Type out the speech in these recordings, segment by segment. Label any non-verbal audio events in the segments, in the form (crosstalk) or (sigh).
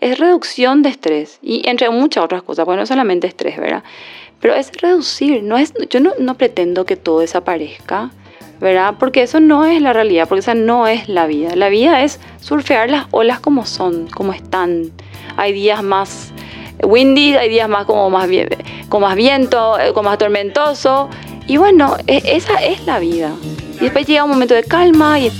es reducción de estrés y entre muchas otras cosas, porque no solamente estrés, ¿verdad? Pero es reducir, no es, yo no, no pretendo que todo desaparezca, ¿verdad? Porque eso no es la realidad, porque esa no es la vida. La vida es surfear las olas como son, como están. Hay días más windy, hay días más como más, con más viento, eh, con más tormentoso. Y bueno, e, esa es la vida. Y después llega un momento de calma y...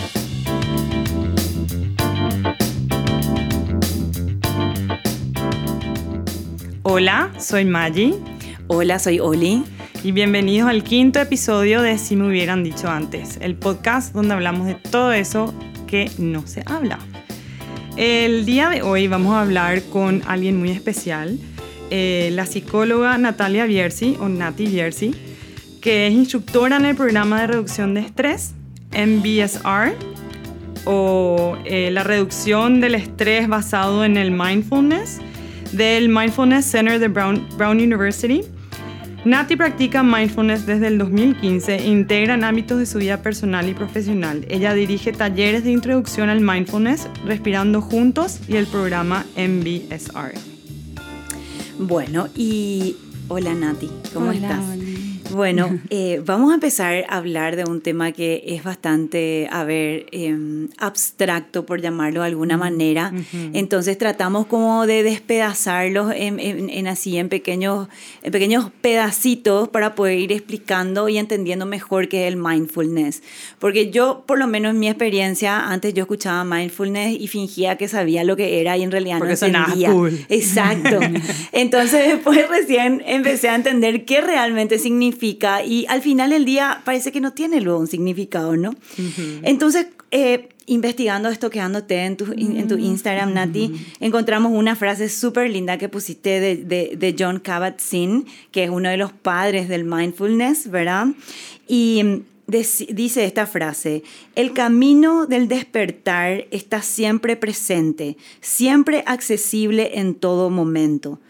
Hola, soy Maggie. Hola, soy Oli. Y bienvenidos al quinto episodio de Si me hubieran dicho antes, el podcast donde hablamos de todo eso que no se habla. El día de hoy vamos a hablar con alguien muy especial, eh, la psicóloga Natalia Bierzi, o Nati Bierzi, que es instructora en el programa de reducción de estrés, MBSR, o eh, la reducción del estrés basado en el mindfulness, del Mindfulness Center de Brown, Brown University Nati practica mindfulness desde el 2015 e integra en ámbitos de su vida personal y profesional. Ella dirige talleres de introducción al mindfulness, Respirando Juntos y el programa MBSR. Bueno, y hola Nati, ¿cómo estás? Bueno, (laughs) eh, vamos a empezar a hablar de un tema que es bastante, a ver, em, abstracto, por llamarlo de alguna manera. Entonces tratamos como de despedazarlos en, así, en pequeños, en pequeños pedacitos para poder ir explicando y entendiendo mejor qué es el mindfulness. Porque yo, por lo menos en mi experiencia, antes yo escuchaba mindfulness y fingía que sabía lo que era y en realidad Porque no entendía. Cool. Exacto. (laughs) Entonces después recién empecé a entender qué realmente significa y al final del día parece que no tiene luego un significado, ¿no? Entonces, eh, investigando esto, quedándote en tu, en tu Instagram, Nati, encontramos una frase súper linda que pusiste de, de, de John Kabat-Zinn, que es uno de los padres del mindfulness, ¿verdad? Y mm, dice esta frase, el camino del despertar está siempre presente, siempre accesible en todo momento.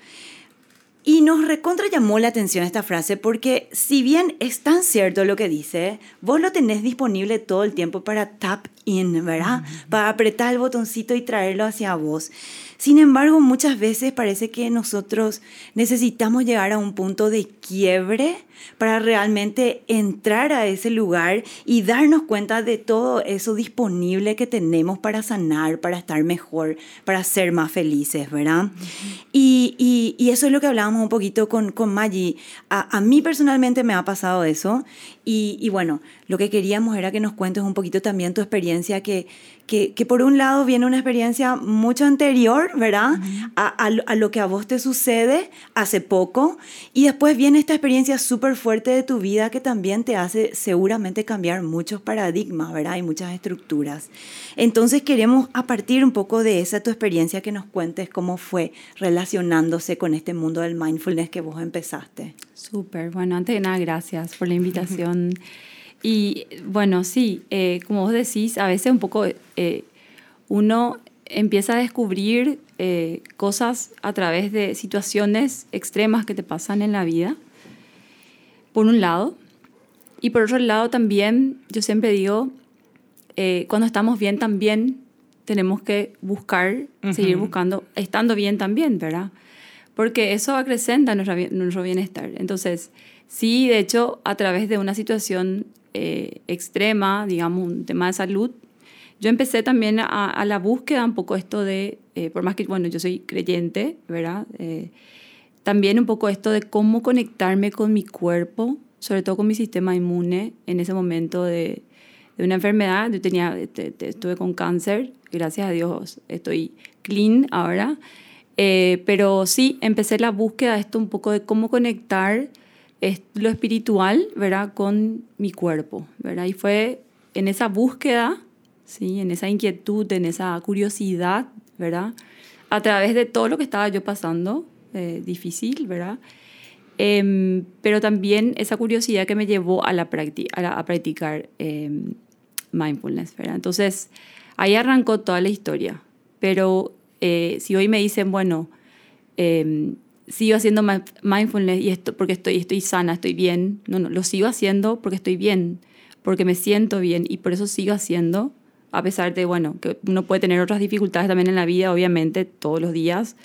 Y nos recontra llamó la atención esta frase porque si bien es tan cierto lo que dice, vos lo tenés disponible todo el tiempo para tap in, ¿verdad? Para apretar el botoncito y traerlo hacia vos. Sin embargo, muchas veces parece que nosotros necesitamos llegar a un punto de quiebre para realmente entrar a ese lugar y darnos cuenta de todo eso disponible que tenemos para sanar, para estar mejor, para ser más felices, ¿verdad? y, y, y, eso es lo que hablábamos un poquito con, con Maggie. A, a mí personalmente me ha pasado eso y, y bueno, lo que queríamos era que nos cuentes un poquito también tu experiencia, que, que, que por un lado viene una experiencia mucho anterior, ¿verdad? a, a, lo que a vos te sucede hace poco, y después viene esta experiencia súper fuerte de tu vida que también te hace seguramente cambiar muchos paradigmas, ¿verdad? Y muchas estructuras. Entonces queremos a partir un poco de esa tu experiencia que nos cuentes cómo fue relacionándose con este mundo del mindfulness que vos empezaste. Súper, bueno, antes de nada, gracias por la invitación. (laughs) Y bueno, sí, eh, como vos decís, a veces un poco eh, uno empieza a descubrir eh, cosas a través de situaciones extremas que te pasan en la vida, por un lado. Y por otro lado también, yo siempre digo, cuando estamos bien también tenemos que buscar, seguir buscando, estando bien también, ¿verdad? Porque eso acrecenta nuestro, bienestar. Entonces, sí, de hecho, a través de una situación eh, extrema, digamos, un tema de salud, yo empecé también a, la búsqueda un poco esto de, eh, por más que, bueno, yo soy creyente, ¿verdad? Eh, también un poco esto de cómo conectarme con mi cuerpo, sobre todo con mi sistema inmune en ese momento de, una enfermedad. Yo tenía, estuve con cáncer, gracias a Dios estoy clean ahora. Pero sí, empecé la búsqueda de esto un poco de cómo conectar es lo espiritual, ¿verdad? Con mi cuerpo, ¿verdad? Y fue en esa búsqueda, ¿sí? En esa inquietud, en esa curiosidad, ¿verdad? A través de todo lo que estaba yo pasando, eh, difícil, ¿verdad? Em, pero también esa curiosidad que me llevó a, la a, practicar em, mindfulness, ¿verdad? Entonces, ahí arrancó toda la historia. Pero eh, si hoy me dicen, bueno, eh, sigo haciendo mindfulness y esto porque estoy, estoy sana, estoy bien. No, no, lo sigo haciendo porque estoy bien, porque me siento bien y por eso sigo haciendo, a pesar de, bueno, que uno puede tener otras dificultades también en la vida, obviamente, todos los días,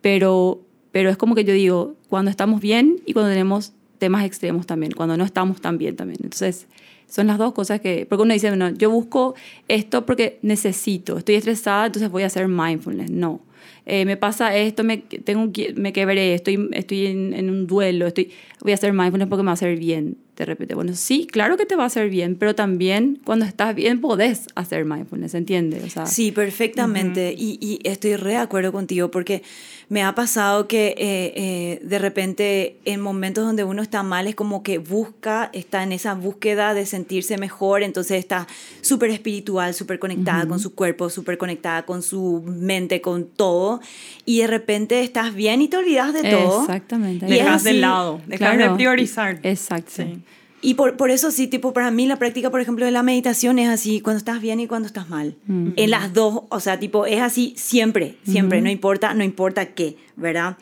pero, pero es como que yo digo, cuando estamos bien y cuando tenemos temas extremos también, cuando no estamos tan bien también. Entonces, son las dos cosas que, porque uno dice, bueno, yo busco esto porque necesito, estoy estresada, entonces voy a hacer mindfulness. No. Eh, me pasa esto, me, tengo, me quebré, estoy, estoy en, en, un duelo, estoy, voy a hacer mindfulness porque me va a hacer bien de repente. Bueno, sí, claro que te va a hacer bien, pero también cuando estás bien podés hacer mindfulness, ¿entiendes? O sea, sí, perfectamente. y, y, estoy re de acuerdo contigo porque me ha pasado que eh, eh, de repente en momentos donde uno está mal es como que busca, está en esa búsqueda de sentirse mejor, entonces está súper espiritual, súper conectada con su cuerpo, súper conectada con su mente, con todo, y de repente estás bien y te olvidas de todo. Exactamente. Y dejas de lado, dejas de priorizar. Exacto. Sí. Y por, por eso sí, tipo, para mí la práctica, por ejemplo, de la meditación es así, cuando estás bien y cuando estás mal. En las dos, o sea, tipo, es así siempre, siempre, no importa, no importa qué, ¿verdad?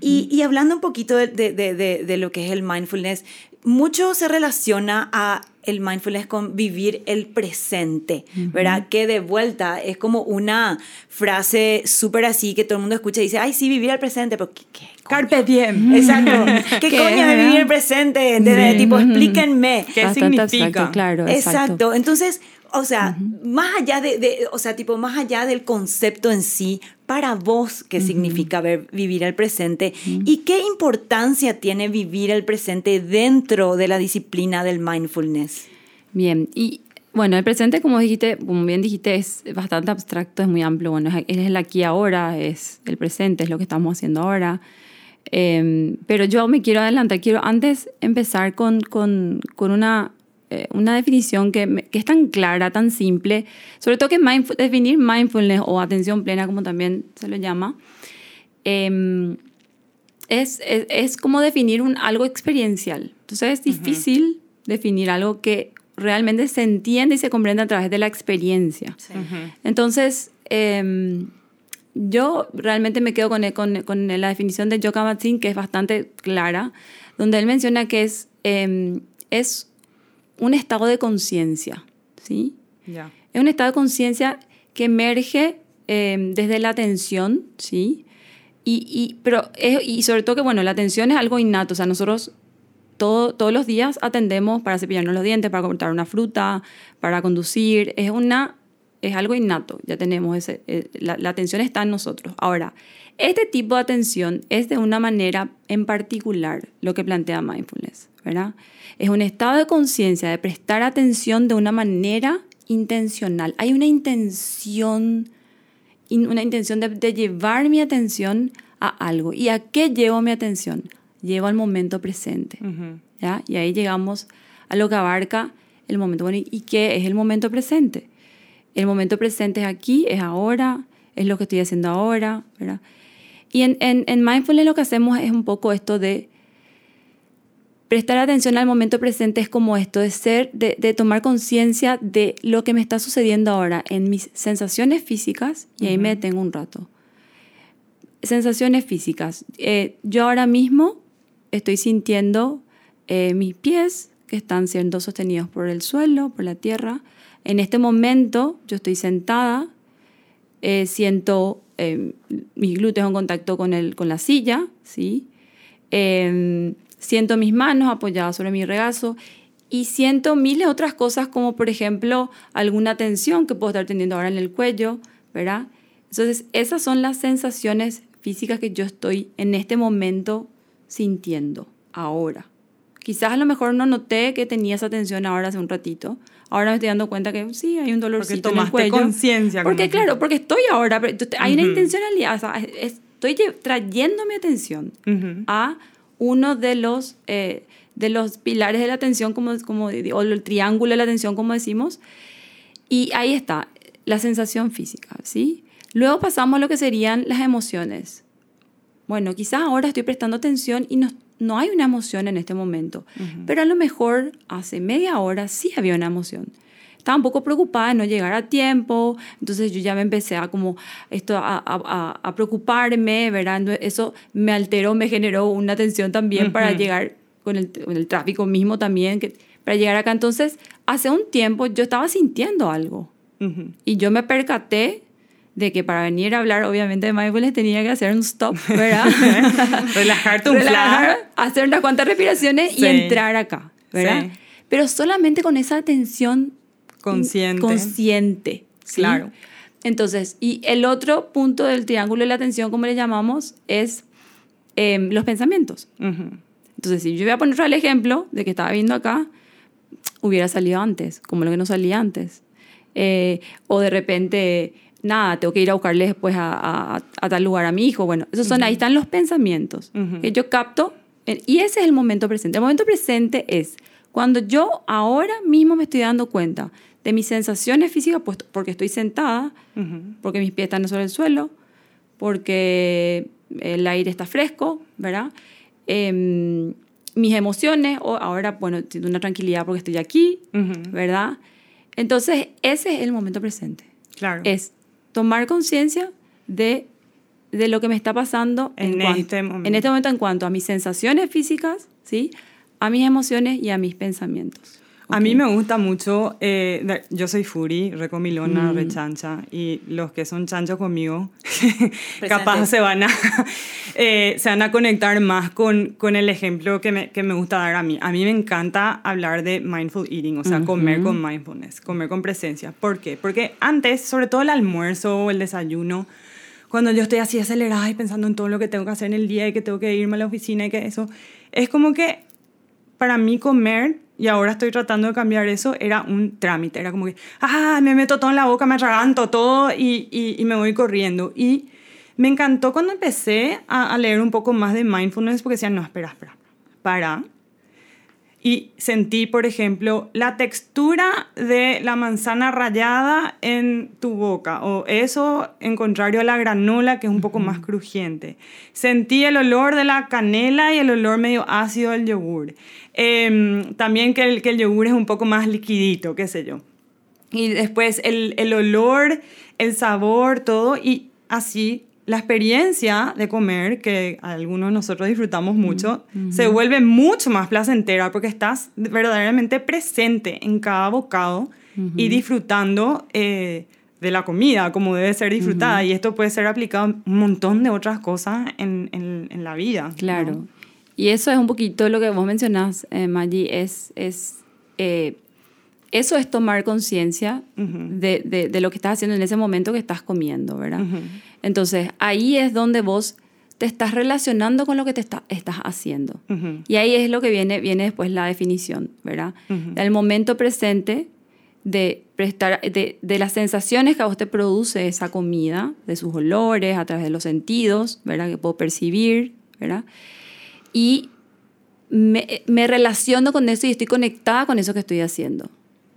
y, y, hablando un poquito de, de, de, de, lo que es el mindfulness, mucho se relaciona a el mindfulness con vivir el presente, ¿verdad? Que de vuelta es como una frase súper así que todo el mundo escucha y dice, ay, sí, vivir el presente, pero ¿qué? qué Carpe diem. Exacto. (laughs) ¿Qué, coño es vivir el presente? De, tipo, explíquenme. ¿Qué significa? Exacto, claro. Exacto. Entonces, o sea, más allá de, de, o sea, tipo, más allá del concepto en sí, para vos, ¿qué significa ver, vivir el presente? ¿Y qué importancia tiene vivir el presente dentro de la disciplina del mindfulness? Bien, y bueno, el presente, como dijiste, como bien dijiste, es bastante abstracto, es muy amplio. Bueno, es el aquí ahora, es el presente, es lo que estamos haciendo ahora. Eh, pero yo me quiero adelantar, quiero antes empezar con, con, con una eh, una definición que, que, es tan clara, tan simple, sobre todo que definir mindfulness o atención plena, como también se lo llama, eh, es, es, es, como definir un, algo experiencial. Entonces es difícil definir algo que realmente se entiende y se comprende a través de la experiencia. Entonces, eh, yo realmente me quedo con, con, con, la definición de Joe kabat que es bastante clara, donde él menciona que es, eh, es un estado de conciencia, ¿sí? Es un estado de conciencia que emerge eh, desde la atención, ¿sí? Y, y, pero y sobre todo que, bueno, la atención es algo innato, o sea, nosotros todo, todos los días atendemos para cepillarnos los dientes, para cortar una fruta, para conducir, es, una, es algo innato, ya tenemos ese, eh, la, la atención está en nosotros. Ahora, este tipo de atención es de una manera en particular lo que plantea mindfulness, ¿verdad? Es un estado de conciencia de prestar atención de una manera intencional. Hay una intención, una intención de, llevar mi atención a algo. ¿Y a qué llevo mi atención? Llevo al momento presente. ¿ya? Y ahí llegamos a lo que abarca el momento. Bueno, ¿y qué es el momento presente? El momento presente es aquí, es ahora, es lo que estoy haciendo ahora. ¿verdad? Y en, en, en mindfulness lo que hacemos es un poco esto de prestar atención al momento presente es como esto, de ser, de, de tomar conciencia de lo que me está sucediendo ahora en mis sensaciones físicas, y ahí me detengo un rato. Sensaciones físicas. Eh, yo ahora mismo estoy sintiendo eh, mis pies que están siendo sostenidos por el suelo, por la tierra. En este momento yo estoy sentada, eh, siento mis glúteos en contacto con, el, con la silla, ¿sí? Em, Siento mis manos apoyadas sobre mi regazo y siento miles de otras cosas como por ejemplo alguna tensión que puedo estar teniendo ahora en el cuello, ¿verdad? Entonces esas son las sensaciones físicas que yo estoy en este momento sintiendo ahora. Quizás a lo mejor no noté que tenía esa tensión ahora hace un ratito. Ahora me estoy dando cuenta que sí, hay un dolorcito porque en el cuello. conciencia. Porque claro, porque estoy ahora, hay una intencionalidad, o sea, estoy trayendo mi atención a uno de los, eh, de los pilares de la atención, como, como, o el triángulo de la atención, como decimos. Y ahí está, la sensación física, ¿sí? Luego pasamos a lo que serían las emociones. Bueno, quizás ahora estoy prestando atención y no, no hay una emoción en este momento, pero a lo mejor hace media hora sí había una emoción estaba un poco preocupada de no llegar a tiempo, entonces yo ya me empecé a como esto a, a, a preocuparme, ¿verdad? Eso me alteró, me generó una tensión también para llegar con el, con el, tráfico mismo también, que, para llegar acá. Entonces, hace un tiempo yo estaba sintiendo algo, Y yo me percaté de que para venir a hablar, obviamente, de mindfulness tenía que hacer un stop, ¿verdad? (laughs) Relajarte un Relajar, hacer unas cuantas respiraciones y entrar acá, ¿verdad? Pero solamente con esa atención consciente. Consciente. Claro. Entonces, y el otro punto del triángulo de la atención, como le llamamos, es em, los pensamientos. Entonces, si yo voy a poner el ejemplo de que estaba viendo acá, hubiera salido antes, como lo que no salía antes. Eh, o de repente, nada, tengo que ir a buscarle después a, tal lugar a mi hijo. Bueno, esos son, ahí están los pensamientos que yo capto. Eh, y ese es el momento presente. El momento presente es cuando yo ahora mismo me estoy dando cuenta de mis sensaciones físicas, pues, porque estoy sentada, porque mis pies están sobre el suelo, porque el aire está fresco, ¿verdad? Em, mis emociones, o ahora, bueno, siento una tranquilidad porque estoy aquí, ¿verdad? Entonces, ese es el momento presente. Claro. Es tomar conciencia de, de lo que me está pasando en, este momento. en este momento en cuanto a mis sensaciones físicas, ¿sí? A mis emociones y a mis pensamientos. A mí me gusta mucho, eh, yo soy Furi, recomilona, mm. rechancha, y los que son chanchos conmigo, (laughs) capaz se van, a, (laughs) eh, se van a conectar más con, con el ejemplo que me, que me, gusta dar a mí. A mí me encanta hablar de mindful eating, o sea, comer con mindfulness, comer con presencia. ¿Por qué? Porque antes, sobre todo el almuerzo o el desayuno, cuando yo estoy así acelerada y pensando en todo lo que tengo que hacer en el día y que tengo que irme a la oficina y que eso, es como que para mí comer y ahora estoy tratando de cambiar eso, era un trámite, era como que, ah, me meto todo en la boca, me atraganto todo y, y, me voy corriendo. Y me encantó cuando empecé a, a, leer un poco más de mindfulness porque decían, no, espera, espera, para, y sentí, por ejemplo, la textura de la manzana rallada en tu boca, o eso en contrario a la granola, que es un poco más crujiente. Sentí el olor de la canela y el olor medio ácido del yogur. Em, también que el, que el yogur es un poco más liquidito, qué sé yo. Y después el, el olor, el sabor, todo, y así la experiencia de comer, que algunos de nosotros disfrutamos mucho, se vuelve mucho más placentera porque estás verdaderamente presente en cada bocado y disfrutando eh, de la comida como debe ser disfrutada. Y esto puede ser aplicado a un montón de otras cosas en, en, la vida. Claro. Y eso es un poquito lo que vos mencionás, eh, Maggie, es, es eh, eso es tomar conciencia de, de, de, lo que estás haciendo en ese momento que estás comiendo, ¿verdad? Entonces, ahí es donde vos te estás relacionando con lo que te está, estás haciendo. Y ahí es lo que viene, viene después la definición, ¿verdad? Del momento presente de, prestar, de, de, las sensaciones que a vos te produce esa comida, de sus olores, a través de los sentidos, ¿verdad? Que puedo percibir, ¿verdad? Y me, me relaciono con eso y estoy conectada con eso que estoy haciendo,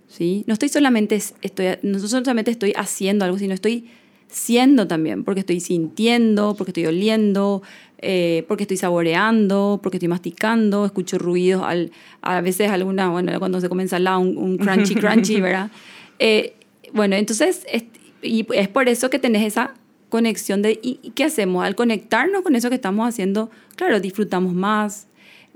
¿sí? No estoy solamente, estoy, no solamente estoy haciendo algo, sino estoy siendo también, porque estoy sintiendo, porque estoy oliendo, eh, porque estoy saboreando, porque estoy masticando, escucho ruidos, al, a veces alguna, bueno, cuando se comienza ensalada, un, un crunchy, crunchy, (laughs) ¿verdad? Eh, bueno, entonces, es, y es por eso que tenés esa conexión de, ¿y qué hacemos? Al conectarnos con eso que estamos haciendo, claro, disfrutamos más,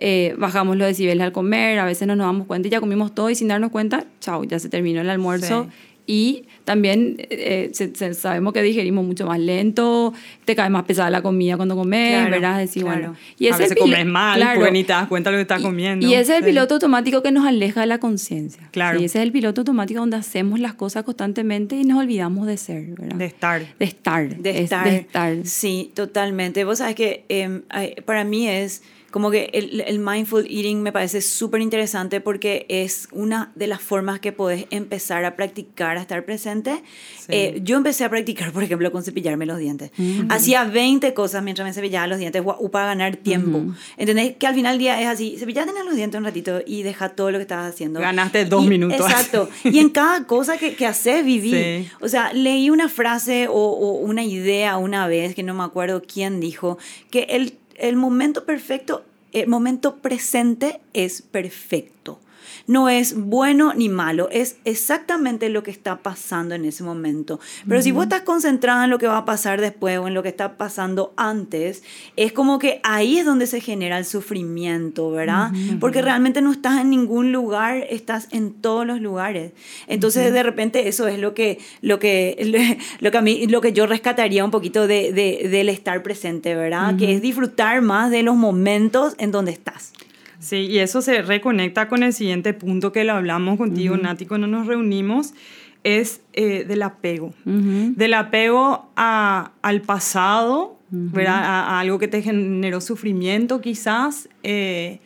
eh, bajamos los decibeles al comer, a veces no nos damos cuenta y ya comimos todo y sin darnos cuenta, chao, ya se terminó el almuerzo y también eh, sabemos que digerimos mucho más lento, te cae más pesada la comida cuando comes, ¿verdad? Decir, bueno, y a veces comes mal, claro, pues ni te das cuenta de lo que estás comiendo. Y ese es el piloto automático que nos aleja de la conciencia. Claro. Y ese es el piloto automático donde hacemos las cosas constantemente y nos olvidamos de ser, ¿verdad? De estar. De estar. De estar. De estar. Sí, totalmente. Vos sabes que em, para mí es como que el, el mindful eating me parece súper interesante porque es una de las formas que podés empezar a practicar, a estar presente. Eh, yo empecé a practicar, por ejemplo, con cepillarme los dientes. Hacía 20 cosas mientras me cepillaba los dientes para ganar tiempo. ¿Entendés? Que al final del día es así, cepillate los dientes un ratito y deja todo lo que estabas haciendo. Ganaste dos minutos. Exacto. y en cada cosa que, que haces, viví. O sea, leí una frase o, o una idea una vez, que no me acuerdo quién dijo, que el el momento perfecto, el momento presente es perfecto. No es bueno ni malo, es exactamente lo que está pasando en ese momento. Pero si vos estás concentrada en lo que va a pasar después o en lo que está pasando antes, es como que ahí es donde se genera el sufrimiento, ¿verdad? Porque realmente no estás en ningún lugar, estás en todos los lugares. Entonces, de repente, eso es lo que, lo que, lo que a mí, lo que yo rescataría un poquito de, del estar presente, ¿verdad? Que es disfrutar más de los momentos en donde estás. Sí, y eso se reconecta con el siguiente punto que lo hablamos contigo, Nati, cuando nos reunimos, es eh, del apego. Del apego a, al pasado, ¿verdad? A, algo que te generó sufrimiento quizás, eh,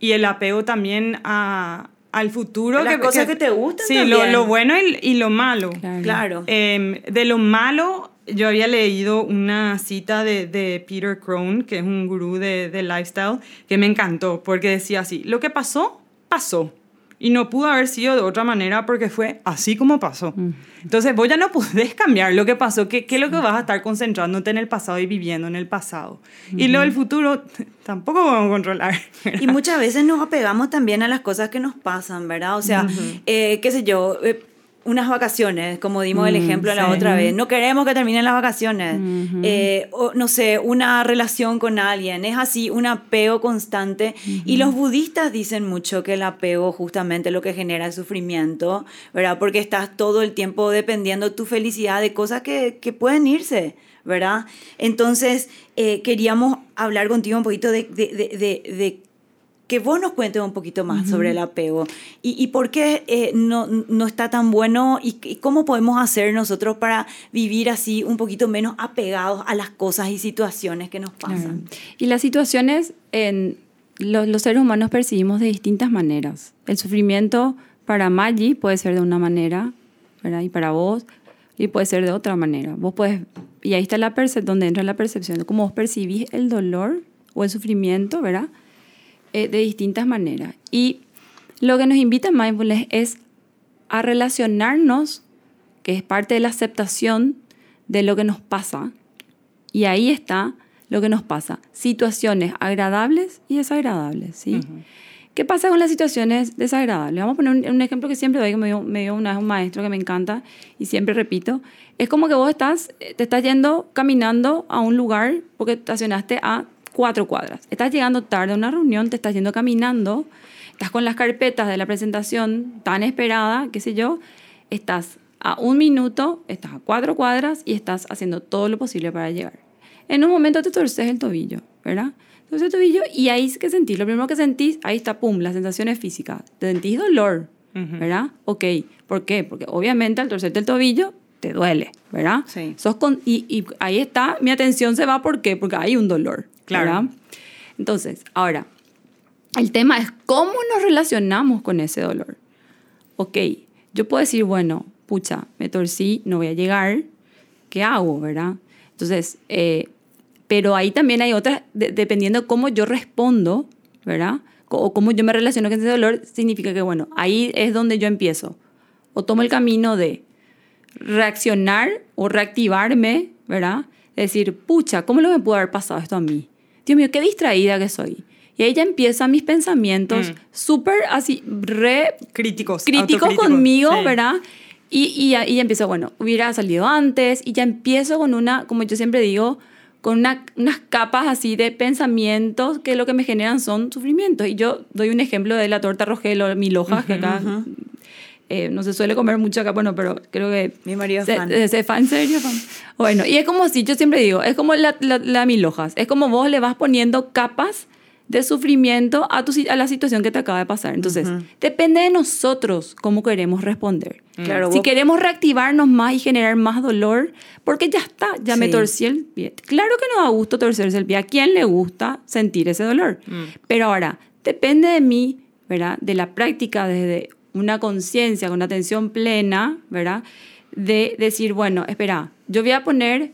y el apego también a, al futuro. Las cosas que, te gustan Sí, lo, lo, bueno y, y, lo malo. Claro. Em, de lo malo yo había leído una cita de, de Peter Crone, que es un gurú de, de, lifestyle, que me encantó, porque decía así, lo que pasó, pasó. Y no pudo haber sido de otra manera porque fue así como pasó. Mm. Entonces vos ya no podés cambiar lo que pasó. ¿Qué, ¿Qué, es lo que vas a estar concentrándote en el pasado y viviendo en el pasado? Y lo del futuro (laughs) tampoco podemos controlar. (laughs) Y muchas veces nos apegamos también a las cosas que nos pasan, ¿verdad? O sea, eh, qué sé yo, eh, unas vacaciones, como dimos el mm, ejemplo la otra vez. No queremos que terminen las vacaciones. Eh, o, no sé, una relación con alguien. Es así, un apego constante. Y los budistas dicen mucho que el apego justamente lo que genera es sufrimiento, ¿verdad? Porque estás todo el tiempo dependiendo tu felicidad de cosas que, que pueden irse. ¿verdad? Entonces, eh, queríamos hablar contigo un poquito de, de, de, de que vos nos cuentes un poquito más sobre el apego y, y por qué eh, no, no, está tan bueno y, cómo podemos hacer nosotros para vivir así un poquito menos apegados a las cosas y situaciones que nos pasan. Y las situaciones en los, seres humanos percibimos de distintas maneras. El sufrimiento para Maggie puede ser de una manera, ¿verdad? Y para vos y puede ser de otra manera. Vos puedes y ahí está la donde entra la percepción de cómo vos percibís el dolor o el sufrimiento, ¿verdad? Eh, de distintas maneras. Y lo que nos invita Mindfulness es a relacionarnos, que es parte de la aceptación de lo que nos pasa. Y ahí está lo que nos pasa. Situaciones agradables y desagradables. ¿sí? ¿Qué pasa con las situaciones desagradables? Vamos a poner un, ejemplo que siempre doy, que me dio, me dio una vez un maestro que me encanta y siempre repito. Es como que vos estás, te estás yendo caminando a un lugar porque estacionaste a cuatro cuadras. Estás llegando tarde a una reunión, te estás yendo caminando, estás con las carpetas de la presentación tan esperada, qué sé yo, estás a un minuto, estás a cuatro cuadras y estás haciendo todo lo posible para llegar. En un momento te torces el tobillo, ¿verdad? Torces el tobillo y ahí es que sentís, lo primero que sentís, ahí está, pum, las sensaciones físicas. Te sentís dolor, ¿verdad? Ok, ¿por qué? Porque obviamente al torcerte el tobillo te duele, ¿verdad? Sí. Sos con, y, y, ahí está, mi atención se va, ¿por qué? Porque hay un dolor. Claro. Entonces, ahora, el tema es cómo nos relacionamos con ese dolor. Ok, yo puedo decir, bueno, pucha, me torcí, no voy a llegar, ¿qué hago, verdad? Entonces, eh, pero ahí también hay otras, dependiendo de cómo yo respondo, ¿verdad? O cómo yo me relaciono con ese dolor, significa que, bueno, ahí es donde yo empiezo. O tomo el camino de reaccionar o reactivarme, ¿verdad? decir, pucha, ¿cómo le me pudo haber pasado esto a mí? Dios mío, qué distraída que soy. Y ahí ya empiezan mis pensamientos mm. súper así, re... Críticos. Críticos conmigo, ¿verdad? Y, y, ya, y ya empiezo, bueno, hubiera salido antes y ya empiezo con una, como yo siempre digo, con una, unas capas así de pensamientos que lo que me generan son sufrimientos. Y yo doy un ejemplo de la torta rogel mil hojas, que acá eh, no se suele comer mucho acá, bueno, pero creo que... Mi marido es fan. ¿Es fan? serio? Fan. Bueno, y es como si, yo siempre digo, es como la, la, la mil hojas, es como vos le vas poniendo capas de sufrimiento a, tu, a la situación que te acaba de pasar. Entonces, depende de nosotros cómo queremos responder. Claro, si queremos reactivarnos más y generar más dolor, porque ya está, ya me torcí el pie. Claro que no da gusto torcerse el pie. ¿A quién le gusta sentir ese dolor? Mm. Pero ahora, depende de mí, ¿verdad? De la práctica desde una conciencia, con una atención plena, ¿verdad? De decir, bueno, espera, yo voy a poner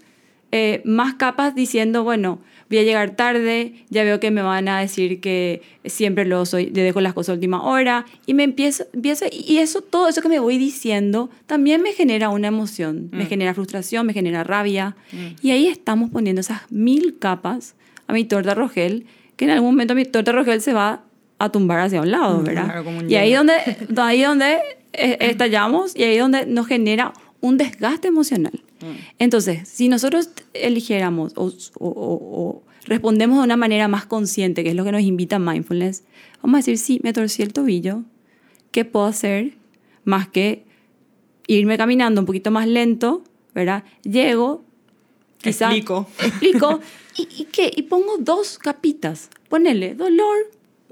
eh, más capas diciendo, bueno, voy a llegar tarde, ya veo que me van a decir que siempre lo soy, le dejo las cosas a última hora, y me empiezo, empiezo, y eso, todo eso que me voy diciendo, también me genera una emoción, me mm. genera frustración, me genera rabia, mm. y ahí estamos poniendo esas mil capas a mi torta rogel, que en algún momento mi torta rogel se va a tumbar hacia un lado, ¿verdad? claro, un y ahí donde, (laughs) ahí donde eh, estallamos y ahí donde nos genera un desgaste emocional. Entonces, si nosotros eligiéramos o, o- o- respondemos de una manera más consciente, que es lo que nos invita mindfulness, vamos a decir, sí, me torcí el tobillo, ¿qué puedo hacer más que irme caminando un poquito más lento, ¿verdad? Llego, quizá Explico. explico (laughs) ¿y, y qué? Y pongo dos capitas. Ponele dolor,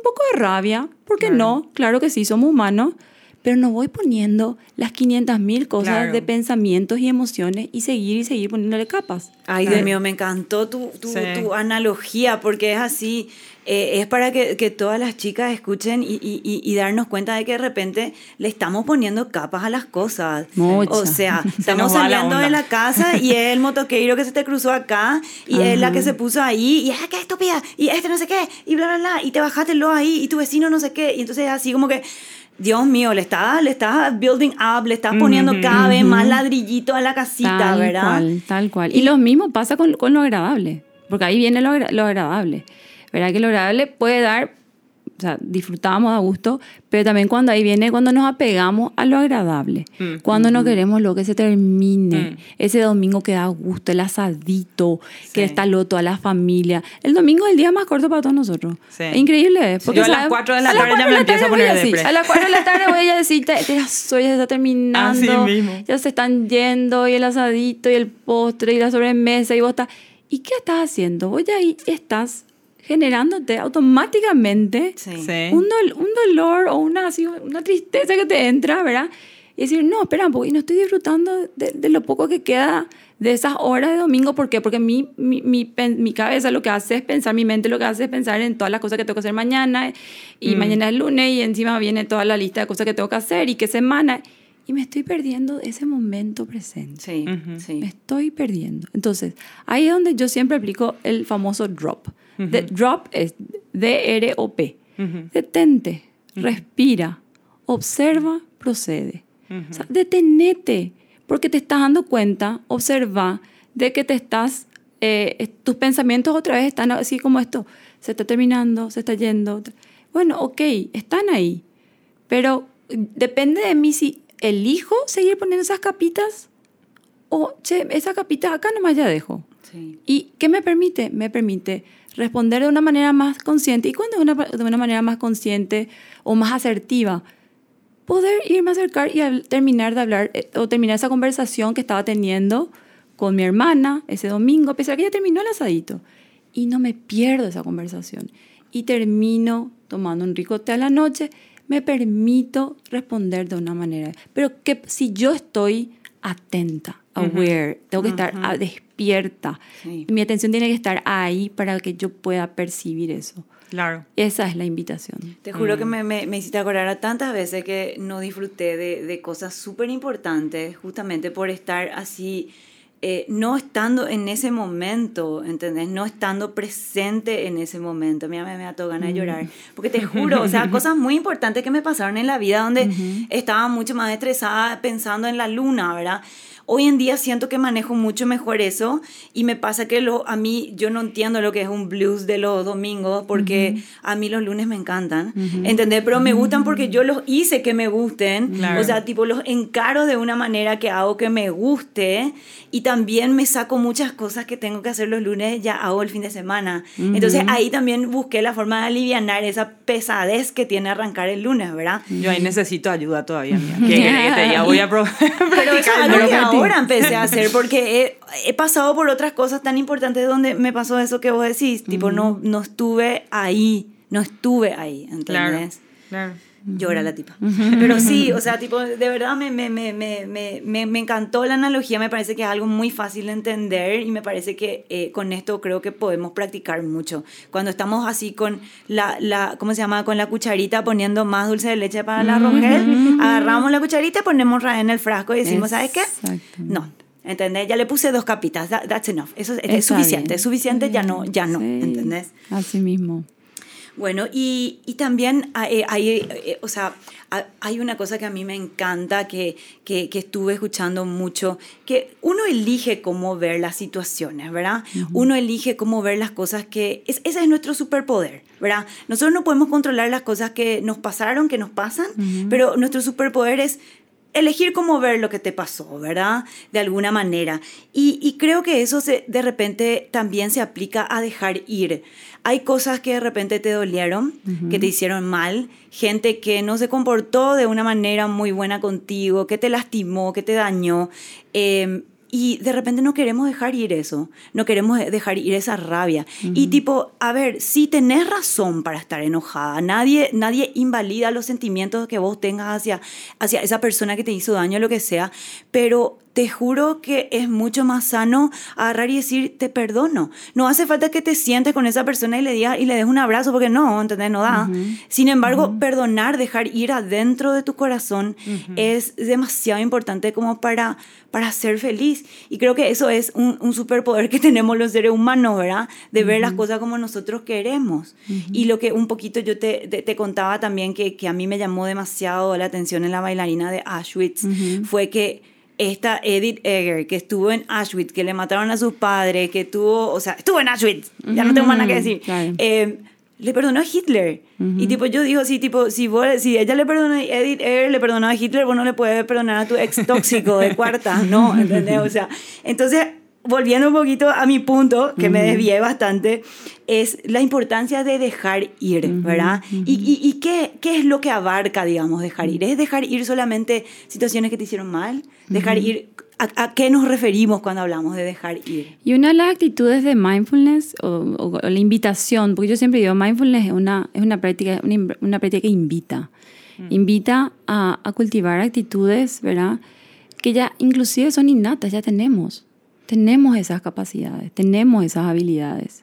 un poco de rabia, ¿por qué Claro. no? Claro que sí, somos humanos, pero no voy poniendo las 500 mil cosas Claro. de pensamientos y emociones y seguir y seguir poniéndole capas. Ay, Claro. Dios mío, me encantó tu, tu, Sí. tu analogía, porque es así, eh, es para que, que todas las chicas escuchen y, y- y- y darnos cuenta de que de repente le estamos poniendo capas a las cosas. Mucha. O sea, (laughs) estamos la saliendo de la casa y es (laughs) el motoqueiro que se te cruzó acá y es la Ajá. que se puso ahí y es que estúpida y este no sé qué y bla, bla, bla y te bajaste lo ahí y tu vecino no sé qué y entonces así como que... Dios mío, le estás le está building up, le estás poniendo cada vez más ladrillito a la casita, tal ¿verdad? cual, tal cual. Y, lo mismo pasa con, con lo agradable, porque ahí viene lo agradable. ¿Verdad que lo agradable puede dar, o sea, disfrutamos a gusto, pero también cuando ahí viene cuando nos apegamos a lo agradable, Mm. cuando no queremos lo que se termine, Mm. ese domingo que da gusto, el asadito, que Sí. está lo toda la familia. El domingo es el día más corto para todos nosotros. Sí. Es increíble. Porque Yo a las ¿sabes? 4 de la tarde ya 4 me de empiezo a poner depre. A las 4 de la tarde voy a decir, te, te las soy, ya se está terminando. Así mismo. Ya se están yendo, y el asadito, y el postre, y la sobremesa, y vos estás... ¿Y qué estás haciendo? Vos ya ahí estás generándote automáticamente Sí. un, dol- un dolor o una, así, una tristeza que te entra, ¿verdad? Y decir, no, espera y no estoy disfrutando de, de lo poco que queda de esas horas de domingo. ¿Por qué? Porque mi, mi, mi, cabeza lo que hace es pensar, mi mente lo que hace es pensar en todas las cosas que tengo que hacer mañana, y Mm. mañana es lunes, y encima viene toda la lista de cosas que tengo que hacer, y qué semana. Y me estoy perdiendo ese momento presente. Sí, sí. Me estoy perdiendo. Entonces, ahí es donde yo siempre aplico el famoso drop. De- drop es D-R-O-P. Ujú. Detente, respira, observa, procede. O sea, detenete, porque te estás dando cuenta, observa, de que te estás, eh, tus pensamientos otra vez están así como esto, se está terminando, se está yendo. Bueno, ok, están ahí, pero depende de mí si elijo seguir poniendo esas capitas o, che, esa capita acá nomás ya dejo. Sí. ¿Y qué me permite? Me permite responder de una manera más consciente. ¿Y cuando una, de una manera más consciente o más asertiva? Poder irme a acercar y terminar de hablar eh, o terminar esa conversación que estaba teniendo con mi hermana ese domingo, a pesar que ya terminó el asadito. Y no me pierdo esa conversación. Y termino tomando un rico té a la noche, me permito responder de una manera. Pero que si yo estoy atenta, aware, tengo que estar ah, despierta. Sí. Mi atención tiene que estar ahí para que yo pueda percibir eso. Claro. Esa es la invitación. Te juro Mm. que me, me, me hiciste acordar a tantas veces que no disfruté de, de cosas súper importantes justamente por estar así, eh, no estando en ese momento, ¿entendés? No estando presente en ese momento. Mira, me, me da todo ganas de llorar. Porque te juro, o sea, (laughs) cosas muy importantes que me pasaron en la vida donde estaba mucho más estresada pensando en la luna, ¿verdad? Hoy en día siento que manejo mucho mejor eso y me pasa que lo, a mí yo no entiendo lo que es un blues de los domingos porque a mí los lunes me encantan, ¿entendés? Pero me gustan porque yo los hice que me gusten, Claro. o sea, tipo los encaro de una manera que hago que me guste y también me saco muchas cosas que tengo que hacer los lunes, ya hago el fin de semana. Entonces ahí también busqué la forma de alivianar esa pesadez que tiene arrancar el lunes, ¿verdad? Yo ahí necesito ayuda todavía, mía. (laughs) ¿Qué querés que te diga? Voy a probar. (laughs) Pero Pero. Ahora (laughs) empecé a hacer porque he, he pasado por otras cosas tan importantes donde me pasó eso que vos decís, tipo, no, no estuve ahí, no estuve ahí, Claro. ¿entendés? Claro. Llora la tipa. Pero sí, o sea, tipo, de verdad me, me, me, me, me, me, me encantó la analogía, me parece que es algo muy fácil de entender y me parece que eh, con esto creo que podemos practicar mucho. Cuando estamos así con la, la, ¿cómo se llama? Con la cucharita poniendo más dulce de leche para la rogel, agarramos la cucharita, ponemos ra- en el frasco y decimos, ¿sabes qué? No. ¿Entendés? Ya le puse dos capitas. that- that's enough. Eso es, es suficiente. bien. Es suficiente, ya no, ya no. Sí, ¿Entendés? Así mismo. Bueno, y, y también hay, hay, eh, o sea, hay una cosa que a mí me encanta, que, que, que, estuve escuchando mucho, que uno elige cómo ver las situaciones, ¿verdad? Uno elige cómo ver las cosas que... Es, ese es nuestro superpoder, ¿verdad? Nosotros no podemos controlar las cosas que nos pasaron, que nos pasan, pero nuestro superpoder es elegir cómo ver lo que te pasó, ¿verdad? De alguna manera. Y, y creo que eso se, de repente también se aplica a dejar ir. Hay cosas que de repente te dolieron, que te hicieron mal, gente que no se comportó de una manera muy buena contigo, que te lastimó, que te dañó. Eh, y de repente no queremos dejar ir eso, no queremos dejar ir esa rabia. Y tipo, a ver, si tenés razón para estar enojada, nadie, nadie invalida los sentimientos que vos tengas hacia, hacia esa persona que te hizo daño, lo que sea, pero te juro que es mucho más sano agarrar y decir te perdono. No hace falta que te sientes con esa persona y le digas y le des un abrazo porque no, ¿entendés? No da. Sin embargo, perdonar, dejar ir adentro de tu corazón es demasiado importante como para, para ser feliz. Y creo que eso es un, un superpoder que (laughs) tenemos los seres humanos, ¿verdad? De ver las cosas como nosotros queremos. Y lo que un poquito yo te, te, contaba también que, que, a mí me llamó demasiado la atención en la bailarina de Auschwitz fue que esta Edith Egger, que estuvo en Auschwitz, que le mataron a sus padres, que tuvo, o sea, estuvo en Auschwitz, ya no tengo más nada que decir. Eh, le perdonó a Hitler. Y tipo, yo digo, sí, tipo, si, vos, si ella le perdonó a Edith Egger, le perdonó a Hitler, vos no le puedes perdonar a tu ex tóxico de cuarta, ¿no? (laughs) ¿Entendés? O sea, entonces volviendo un poquito a mi punto, que me desvié bastante, es la importancia de dejar ir, ¿verdad? ¿Y, y, qué, qué, es lo que abarca, digamos, dejar ir? ¿Es dejar ir solamente situaciones que te hicieron mal? ¿Dejar ir? ¿A, qué nos referimos cuando hablamos de dejar ir? Y una de las actitudes de mindfulness o, la invitación, porque yo siempre digo, mindfulness es una, es una, práctica, una, una práctica que invita. Invita a, a cultivar actitudes, ¿verdad? Que ya inclusive son innatas, ya tenemos tenemos esas capacidades, tenemos esas habilidades,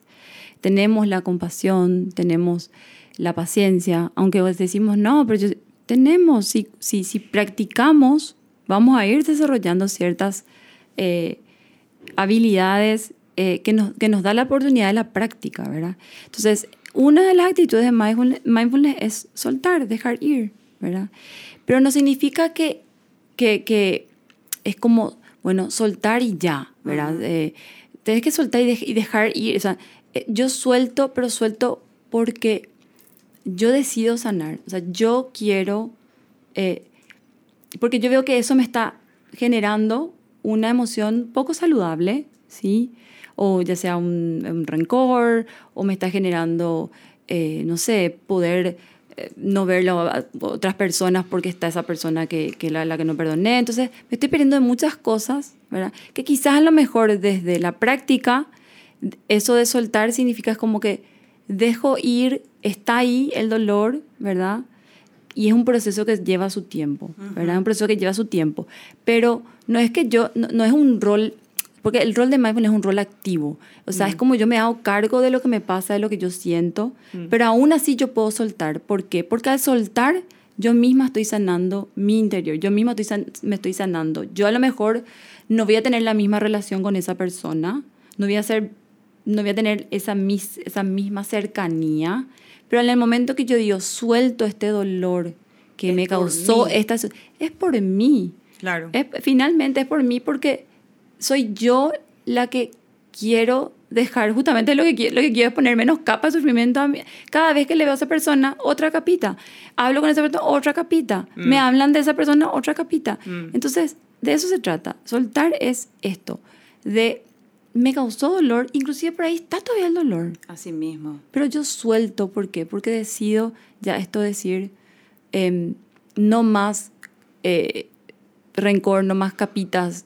tenemos la compasión, tenemos la paciencia, aunque decimos, no, pero tenemos, si, si, si, practicamos, vamos a ir desarrollando ciertas eh, habilidades eh, que, nos, que nos da la oportunidad de la práctica, ¿verdad? Entonces, una de las actitudes de mindfulness, mindfulness es soltar, dejar ir, ¿verdad? Pero no significa que, que, que es como bueno, soltar y ya, ¿verdad? Eh, tienes que soltar y, dejar ir. O sea, eh, yo suelto, pero suelto porque yo decido sanar. O sea, yo quiero, eh, porque yo veo que eso me está generando una emoción poco saludable, ¿sí? O ya sea un, un rencor, o me está generando, no sé, poder no verlo a otras personas porque está esa persona que, que la, la, que no perdoné. Entonces, me estoy perdiendo de muchas cosas, ¿verdad? Que quizás a lo mejor desde la práctica, eso de soltar significa como que dejo ir, está ahí el dolor, ¿verdad? Y es un proceso que lleva su tiempo, ¿verdad? Es un proceso que lleva su tiempo. Pero no es que yo, no, no es un rol porque el rol de mindfulness es un rol activo. O sea, es mm. como yo me hago cargo de lo que me pasa, de lo que yo siento, mm. pero aún así yo puedo soltar. ¿Por qué? Porque al soltar, yo misma estoy sanando mi interior, yo misma estoy me estoy sanando. Yo a lo mejor no voy a tener la misma relación con esa persona, no voy a, ser, no voy a tener esa, mis, esa misma cercanía, pero en el momento que yo digo, suelto este dolor que me causó esta... Es por mí. Claro. finalmente es por mí porque soy yo la que quiero dejar justamente lo que quiero, lo que quiero es poner menos capa de sufrimiento. Cada vez que le veo a esa persona, otra capita. Hablo con esa persona, otra capita. Mm. Me hablan de esa persona, otra capita. Mm. Entonces, de eso se trata. Soltar es esto, de me causó dolor, inclusive por ahí está todavía el dolor. Así mismo. Pero yo suelto, ¿por qué? Porque decido ya esto decir, em, no más eh, rencor, no más capitas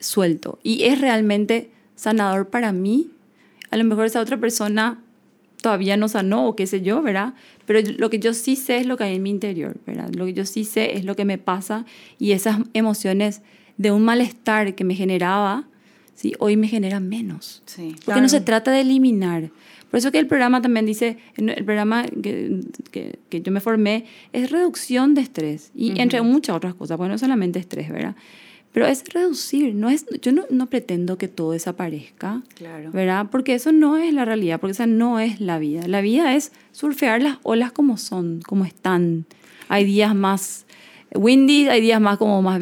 suelto. Y es realmente sanador para mí. A lo mejor esa otra persona todavía no sanó o qué sé yo, ¿verdad? Pero lo que yo sí sé es lo que hay en mi interior, ¿verdad? Lo que yo sí sé es lo que me pasa y esas emociones de un malestar que me generaba, ¿sí? hoy me generan menos. Sí, Porque no se trata de eliminar. Por eso que el programa también dice, el programa que, que, que yo me formé es reducción de estrés y entre muchas otras cosas, porque no solamente estrés, ¿verdad? Pero es reducir, no es, yo no, no pretendo que todo desaparezca, Claro. ¿verdad? Porque eso no es la realidad, porque esa no es la vida. La vida es surfear las olas como son, como están. Hay días más windy, hay días más como más,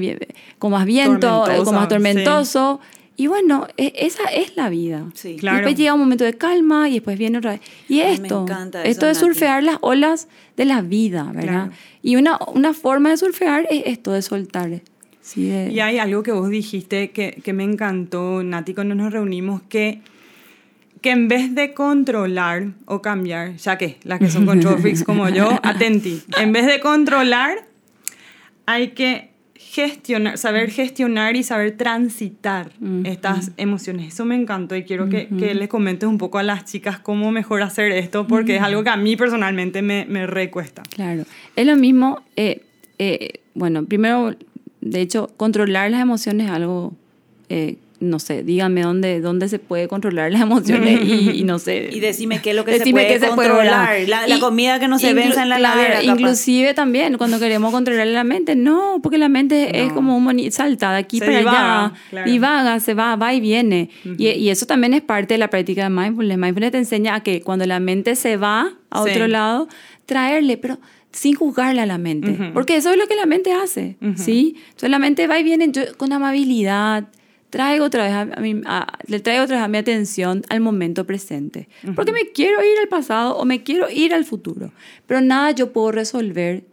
con más viento, eh, como más tormentoso. Y bueno, e- esa es la vida. Sí. Claro. Después llega un momento de calma y después viene otra vez. Y Ay, me esto, esto es surfear las olas de la vida, ¿verdad? Claro. Y una, una forma de surfear es esto, de soltar. Sí, Y hay algo que vos dijiste que, que me encantó, Nati, cuando nos reunimos, que, que en vez de controlar o cambiar, ya que las que son control freaks (laughs) como yo, atenti, en vez de controlar, hay que gestionar, saber gestionar y saber transitar estas emociones. Eso me encantó y quiero que, que les comentes un poco a las chicas cómo mejor hacer esto, porque es algo que a mí personalmente me, me recuesta. Claro. Es lo mismo, eh, eh, bueno, primero, de hecho, controlar las emociones es algo, eh, no sé, díganme dónde, dónde se puede controlar las emociones y, y no sé. (laughs) Y decime qué es lo que se puede qué se puede controlar. La- la Y comida que no se venza en la claro, capaz. Inclusive también, cuando queremos controlar la mente, no, porque la mente es como un moni- salta de aquí Se para divaga, allá, claro. divaga, se va, va y viene. y, y eso también es parte de la práctica de mindfulness. Mindfulness te enseña a que cuando la mente se va a Sí. otro lado, traerle, pero sin juzgarle a la mente, porque eso es lo que la mente hace, ¿sí? Entonces la mente va y viene yo, con amabilidad, traigo otra vez a, a mi- a- le traigo otra vez a mi atención al momento presente, porque me quiero ir al pasado o me quiero ir al futuro, pero nada yo puedo resolver,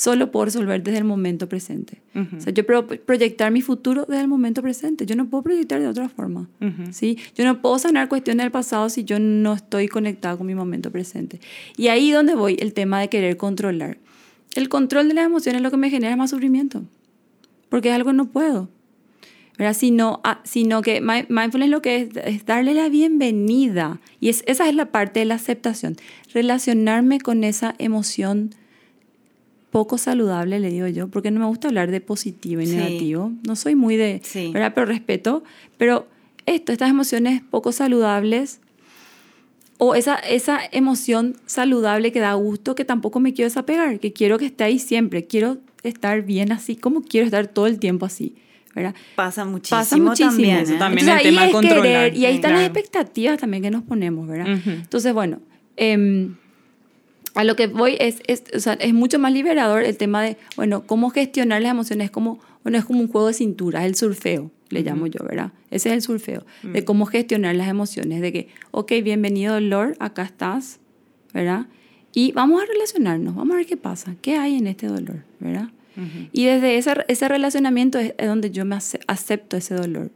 solo puedo resolver desde el momento presente. Ujú. O sea, yo puedo proyectar mi futuro desde el momento presente, yo no puedo proyectar de otra forma. Ujú. ¿sí? Yo no puedo sanar cuestiones del pasado si yo no estoy conectado con mi momento presente. Y ahí donde voy, el tema de querer controlar. El control de las emociones es lo que me genera más sufrimiento, porque es algo que no puedo. ¿verdad? Sino, ah, sino que mi- mindfulness lo que es, es darle la bienvenida. Y es, esa es la parte de la aceptación. Relacionarme con esa emoción poco saludable, le digo yo, porque no me gusta hablar de positivo y Sí. negativo. No soy muy de, Sí. ¿verdad? Pero respeto. Pero esto, estas emociones poco saludables o esa, esa emoción saludable que da gusto, que tampoco me quiero desapegar, que quiero que esté ahí siempre, quiero estar bien así, como quiero estar todo el tiempo así, ¿verdad? Pasa muchísimo, Pasa muchísimo. también. Eso ¿eh? también. Entonces, el tema ahí de es controlar, querer, y ahí están las claro. expectativas también que nos ponemos, ¿verdad? Ujú. Entonces, bueno, em, a lo que voy es, es, o sea, es mucho más liberador el tema de, bueno, cómo gestionar las emociones, es como, bueno, es como un juego de cintura, es el surfeo, le llamo yo, ¿verdad? Ese es el surfeo, de cómo gestionar las emociones, de que, ok, bienvenido dolor, acá estás, ¿verdad? Y vamos a relacionarnos, vamos a ver qué pasa, qué hay en este dolor, ¿verdad? Y desde ese, ese relacionamiento es, es donde yo me ace- acepto ese dolor.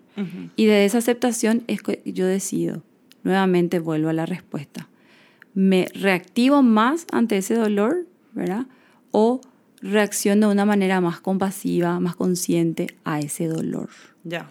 Y de esa aceptación es que yo decido, nuevamente vuelvo a la respuesta. ¿Me reactivo más ante ese dolor, verdad? O reacciono de una manera más compasiva, más consciente a ese dolor, Ya.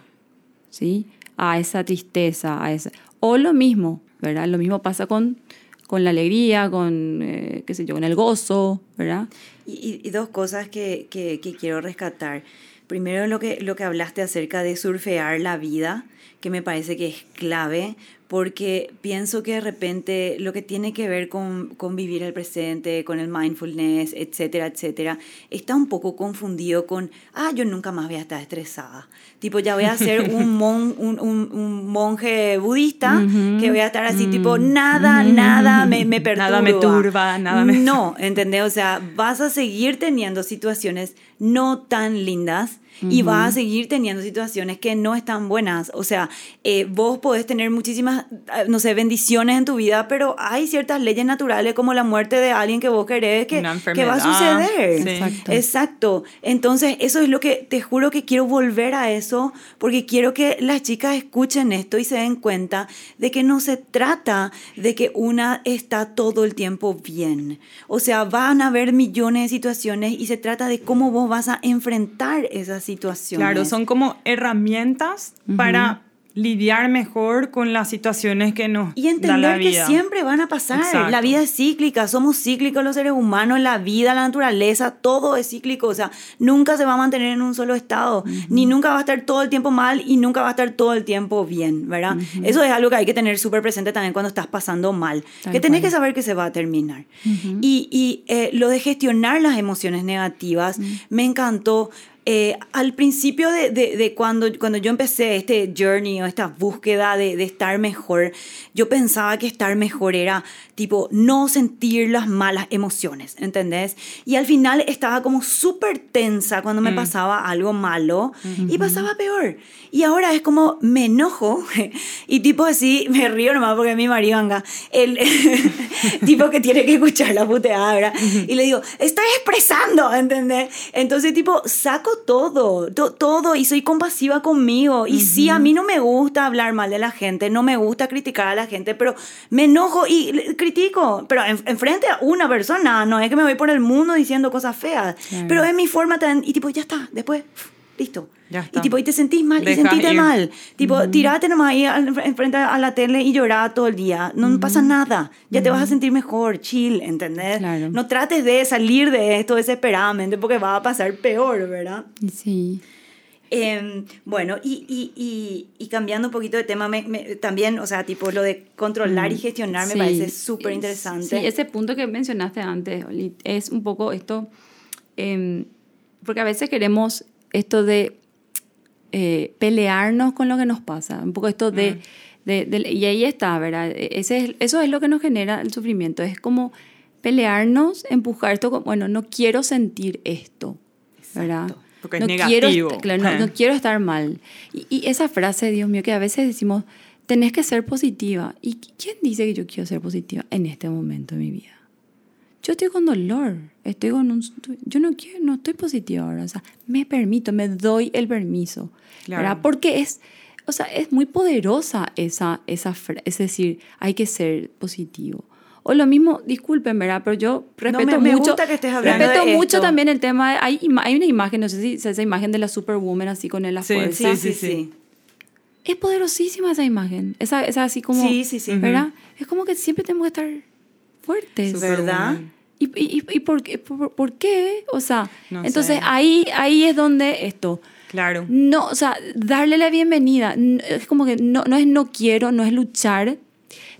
¿sí? A esa tristeza, a esa... O lo mismo, ¿verdad? Lo mismo pasa con, con la alegría, con, eh, qué sé yo, con el gozo, ¿verdad? Y, y- y dos cosas que, que- que quiero rescatar. Primero, lo que, lo que hablaste acerca de surfear la vida, que me parece que es clave, porque pienso que de repente lo que tiene que ver con, con vivir el presente, con el mindfulness, etcétera, etcétera, está un poco confundido con, ah, yo nunca más voy a estar estresada. Tipo, ya voy a ser (laughs) un, mon- un, un- un monje budista que voy a estar así, Mm. tipo, nada, nada me, me perturba. Nada me turba, nada me- No, ¿entendés? O sea, vas a seguir teniendo situaciones no tan lindas y vas a seguir teniendo situaciones que no están buenas. O sea, eh, vos podés tener muchísimas, eh, no sé, bendiciones en tu vida, pero hay ciertas leyes naturales como la muerte de alguien que vos querés que, que va a suceder. sí. Exacto. Exacto. Entonces, eso es lo que te juro que quiero volver a eso, porque quiero que las chicas escuchen esto y se den cuenta de que no se trata de que una está todo el tiempo bien. O sea, van a haber millones de situaciones y se trata de cómo vos vas a enfrentar esas situaciones. Claro, son como herramientas para lidiar mejor con las situaciones que nos Y da la entender que vida. siempre van a pasar. Exacto. La vida es cíclica, somos cíclicos los seres humanos, la vida, la naturaleza, todo es cíclico. O sea, nunca se va a mantener en un solo estado, ni nunca va a estar todo el tiempo mal y nunca va a estar todo el tiempo bien, ¿verdad? Eso es algo que hay que tener súper presente también cuando estás pasando mal, Tal que tenés cual. que saber que se va a terminar. Y, y, eh, lo de gestionar las emociones negativas me encantó. Eh, al principio de, cuando, cuando yo empecé este journey o esta búsqueda de, estar mejor, yo pensaba que estar mejor era tipo no sentir las malas emociones, ¿entendés? Y al final estaba como súper tensa cuando me mm. pasaba algo malo y pasaba peor. Y ahora es como me enojo (laughs) y tipo así, me río nomás porque mi marido anga, el (laughs) tipo que tiene que escuchar la puteada, ¿verdad? Y le digo, estoy expresando, ¿entendés? Entonces tipo saco todo, todo y soy compasiva conmigo. Y sí, a mí no me gusta hablar mal de la gente, no me gusta criticar a la gente, pero me enojo y critico, pero enfrente a una persona, no es que me voy por el mundo diciendo cosas feas, pero es mi forma tan, y tipo, ya está, después, listo. Y tipo, y te sentís mal, y sentiste mal. Tipo, tirate nomás ahí enfrente a la tele y llorá todo el día. No pasa nada. Ya te vas a sentir mejor, chill, ¿entendés? No trates de salir de esto desesperadamente porque va a pasar peor, ¿verdad? Sí. Eh, bueno, y, y, y, cambiando un poquito de tema, también, o sea, tipo lo de controlar y gestionar me parece súper interesante. Sí, ese punto que mencionaste antes, es un poco esto, eh, porque a veces queremos esto de eh, pelearnos con lo que nos pasa, un poco esto de, de, y ahí está, ¿verdad? Ese es, eso es lo que nos genera el sufrimiento, es como pelearnos, empujar esto, bueno, no quiero sentir esto, ¿verdad? Porque es negativo. Quiero, claro, no, (laughs) quiero estar mal. Y, y, esa frase, Dios mío, que a veces decimos, tenés que ser positiva. ¿Y quién dice que yo quiero ser positiva en este momento de mi vida? yo estoy con dolor, estoy con un, yo no quiero, no estoy positiva ahora, o sea, me permito, me doy el permiso, ¿verdad? Porque es, o sea, es muy poderosa esa, esa, es decir, hay que ser positivo. O lo mismo, disculpen, ¿verdad? Pero yo respeto me, mucho. Gusta que estés hablando respeto de mucho esto. también el tema. Hay, hay una imagen, no sé si es esa imagen de la Superwoman así con la sí, fuerza. Sí, sí, sí. Es poderosísima esa imagen. Esa, esa así como. Sí, sí, sí. ¿Verdad? Es como que siempre tenemos que estar fuertes. ¿Verdad? ¿Y, y, y por, qué, por, por, qué? O sea, no entonces sé. ahí, ahí es donde esto. Claro. No, o sea, darle la bienvenida. Es como que no, no es no quiero, no es luchar.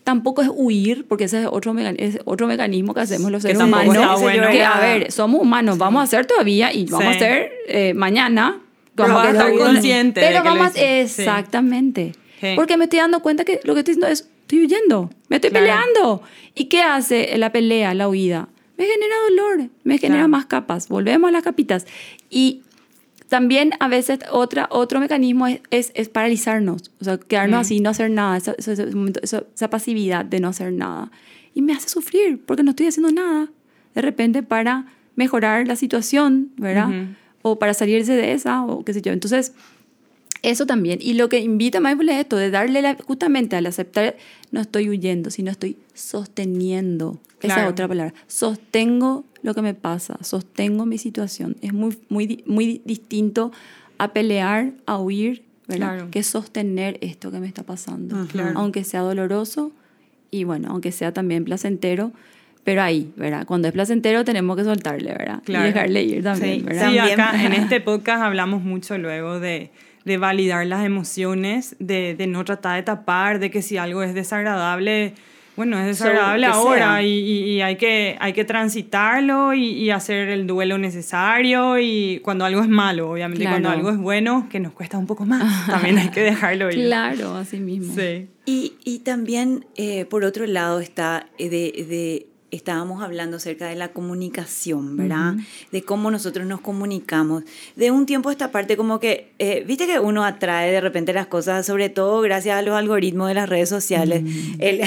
Tampoco es huir, porque ese es otro, es otro mecanismo que hacemos los seres humanos. Bueno. Que, a ver, somos humanos, vamos a hacer todavía y vamos sí. a hacer eh, mañana. Pero vas a estar consciente. Pero de que vamos, exactamente. Sí. Porque me estoy dando cuenta que lo que estoy diciendo es, estoy huyendo, me estoy claro. peleando. ¿Y qué hace la pelea, la huida? me genera dolor, me genera claro. más capas. Volvemos a las capitas. Y también a veces otra, otro mecanismo es, es, es paralizarnos, o sea, quedarnos mm. así, no hacer nada, esa, esa, pasividad de no hacer nada. Y me hace sufrir porque no estoy haciendo nada de repente para mejorar la situación, ¿verdad? Uh -huh. O para salirse de esa, o qué sé yo. Entonces, eso también. Y lo que invita a Mindfulness es esto, de darle la, justamente al aceptar, no estoy huyendo, sino estoy sosteniendo. Claro. Esa otra palabra. Sostengo lo que me pasa, sostengo mi situación. Es muy, muy, muy distinto a pelear, a huir, ¿verdad? Claro. Que sostener esto que me está pasando. Aunque sea doloroso y bueno, aunque sea también placentero, pero ahí, ¿verdad? Cuando es placentero tenemos que soltarle, ¿verdad? Claro. Y dejarle ir también, sí, ¿verdad? Sí, acá en este (laughs) podcast hablamos mucho luego de, de validar las emociones, de, de, no tratar de tapar, de que si algo es desagradable, bueno, es desagradable ahora y, y, y, hay, que, hay que transitarlo y, y, hacer el duelo necesario y cuando algo es malo, obviamente, claro. cuando algo es bueno, que nos cuesta un poco más, (laughs) también hay que dejarlo ir. Claro, así mismo. Sí. Y, y también, eh, por otro lado, está de, de estábamos hablando acerca de la comunicación, ¿verdad? Uh -huh. De cómo nosotros nos comunicamos. De un tiempo a esta parte, como que, eh, viste que uno atrae de repente las cosas, sobre todo gracias a los algoritmos de las redes sociales, uh -huh. el,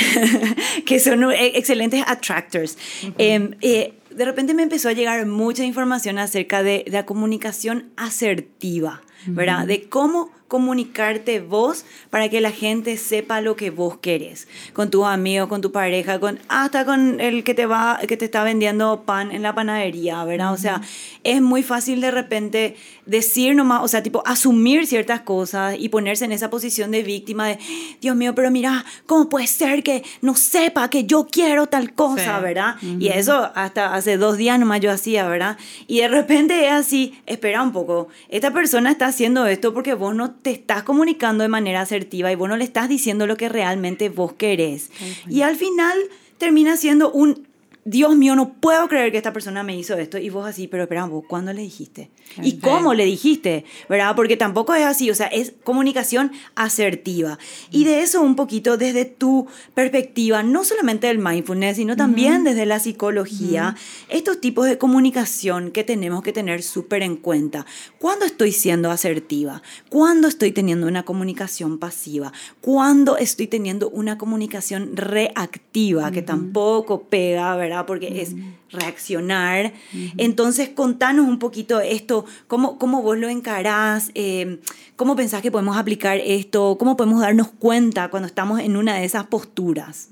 (laughs) que son excelentes attractors. Uh -huh. eh, eh, de repente me empezó a llegar mucha información acerca de, de la comunicación asertiva, ¿verdad? De cómo comunicarte vos para que la gente sepa lo que vos querés. Con tus amigos, con tu pareja, con hasta con el que te va que te está vendiendo pan en la panadería, ¿verdad? Uh -huh. O sea, es muy fácil de repente decir nomás, o sea, tipo asumir ciertas cosas y ponerse en esa posición de víctima de, Dios mío, pero mira, ¿cómo puede ser que no sepa que yo quiero tal cosa, sí. ¿verdad? Uh -huh. Y eso hasta hace dos días nomás yo hacía, ¿verdad? Y de repente es así, espera un poco, esta persona está haciendo esto porque vos no te estás comunicando de manera asertiva y vos no le estás diciendo lo que realmente vos querés. Y al final termina siendo un Dios mío, no puedo creer que esta persona me hizo esto. Y vos así, pero espera, vos, ¿cuándo le dijiste? ¿Y cómo le dijiste? ¿Verdad? Porque tampoco es así, o sea, es comunicación asertiva. Y de eso un poquito desde tu perspectiva, no solamente del mindfulness, sino también desde la psicología, estos tipos de comunicación que tenemos que tener súper en cuenta. ¿Cuándo estoy siendo asertiva? ¿Cuándo estoy teniendo una comunicación pasiva? ¿Cuándo estoy teniendo una comunicación reactiva que tampoco pega, ¿verdad? Porque es reaccionar. Entonces, contanos un poquito esto, cómo, cómo vos lo encarás, eh, cómo pensás que podemos aplicar esto, cómo podemos darnos cuenta cuando estamos en una de esas posturas.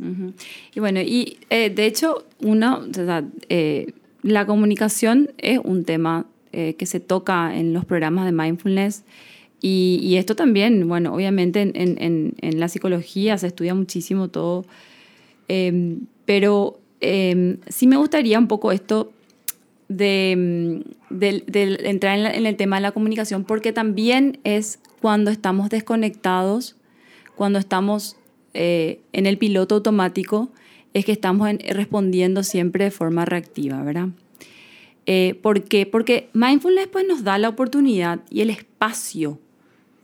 Y bueno, y eh, de hecho, una, eh, la comunicación es un tema que se toca en los programas de mindfulness. Y, esto también, bueno, obviamente en, en, en, la psicología se estudia muchísimo todo, pero Em, sí me gustaría un poco esto de, mm, entrar en, el tema de la comunicación, porque también es cuando estamos desconectados, cuando estamos eh, en el piloto automático, es que estamos respondiendo siempre de forma reactiva, ¿verdad? Eh, ¿Por qué? Porque mindfulness pues, nos da la oportunidad y el espacio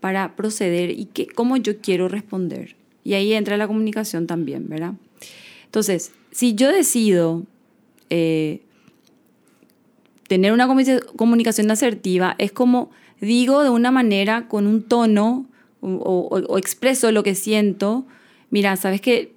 para proceder y que, cómo yo quiero responder. Y ahí entra la comunicación también, ¿verdad? Entonces, si yo decido eh, tener una comunicación asertiva, es como digo de una manera, con un tono o, expreso lo que siento. Mira, sabes que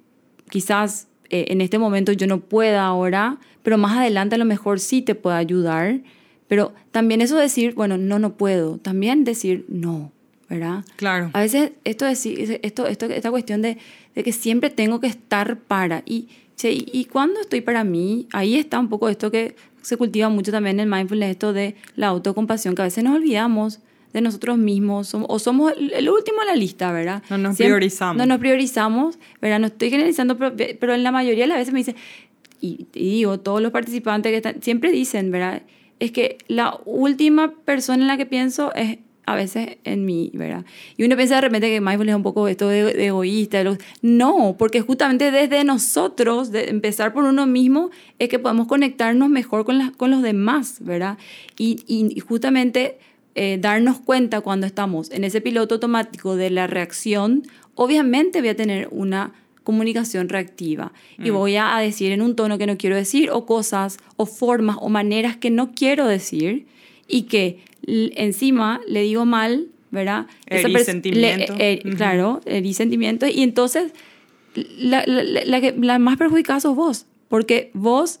quizás eh, en este momento yo no pueda ahora, pero más adelante a lo mejor sí te pueda ayudar. Pero también eso decir, bueno, no, no puedo. También decir no, ¿verdad? Claro. A veces esto, esto, esto, esta cuestión de, de que siempre tengo que estar para. Y Sí, y cuando estoy para mí, ahí está un poco esto que se cultiva mucho también en el mindfulness, esto de la autocompasión, que a veces nos olvidamos de nosotros mismos o somos el último en la lista, ¿verdad? No nos priorizamos. No nos priorizamos, ¿verdad? No estoy generalizando, pero, en la mayoría de las veces me dicen, y, digo, todos los participantes que están, siempre dicen, ¿verdad? Es que la última persona en la que pienso es a veces en mí, ¿verdad? Y uno piensa de repente que mindfulness es un poco esto de, egoísta. No, porque justamente desde nosotros, de empezar por uno mismo, es que podemos conectarnos mejor con, con los demás, ¿verdad? Y, y justamente eh, darnos cuenta cuando estamos en ese piloto automático de la reacción, obviamente voy a tener una comunicación reactiva y mm. voy a decir en un tono que no quiero decir o cosas o formas o maneras que no quiero decir y que encima le digo mal, ¿verdad? El sentimiento. Eh, claro, el sentimiento. Y entonces la, la, la, más perjudicada sos vos, porque vos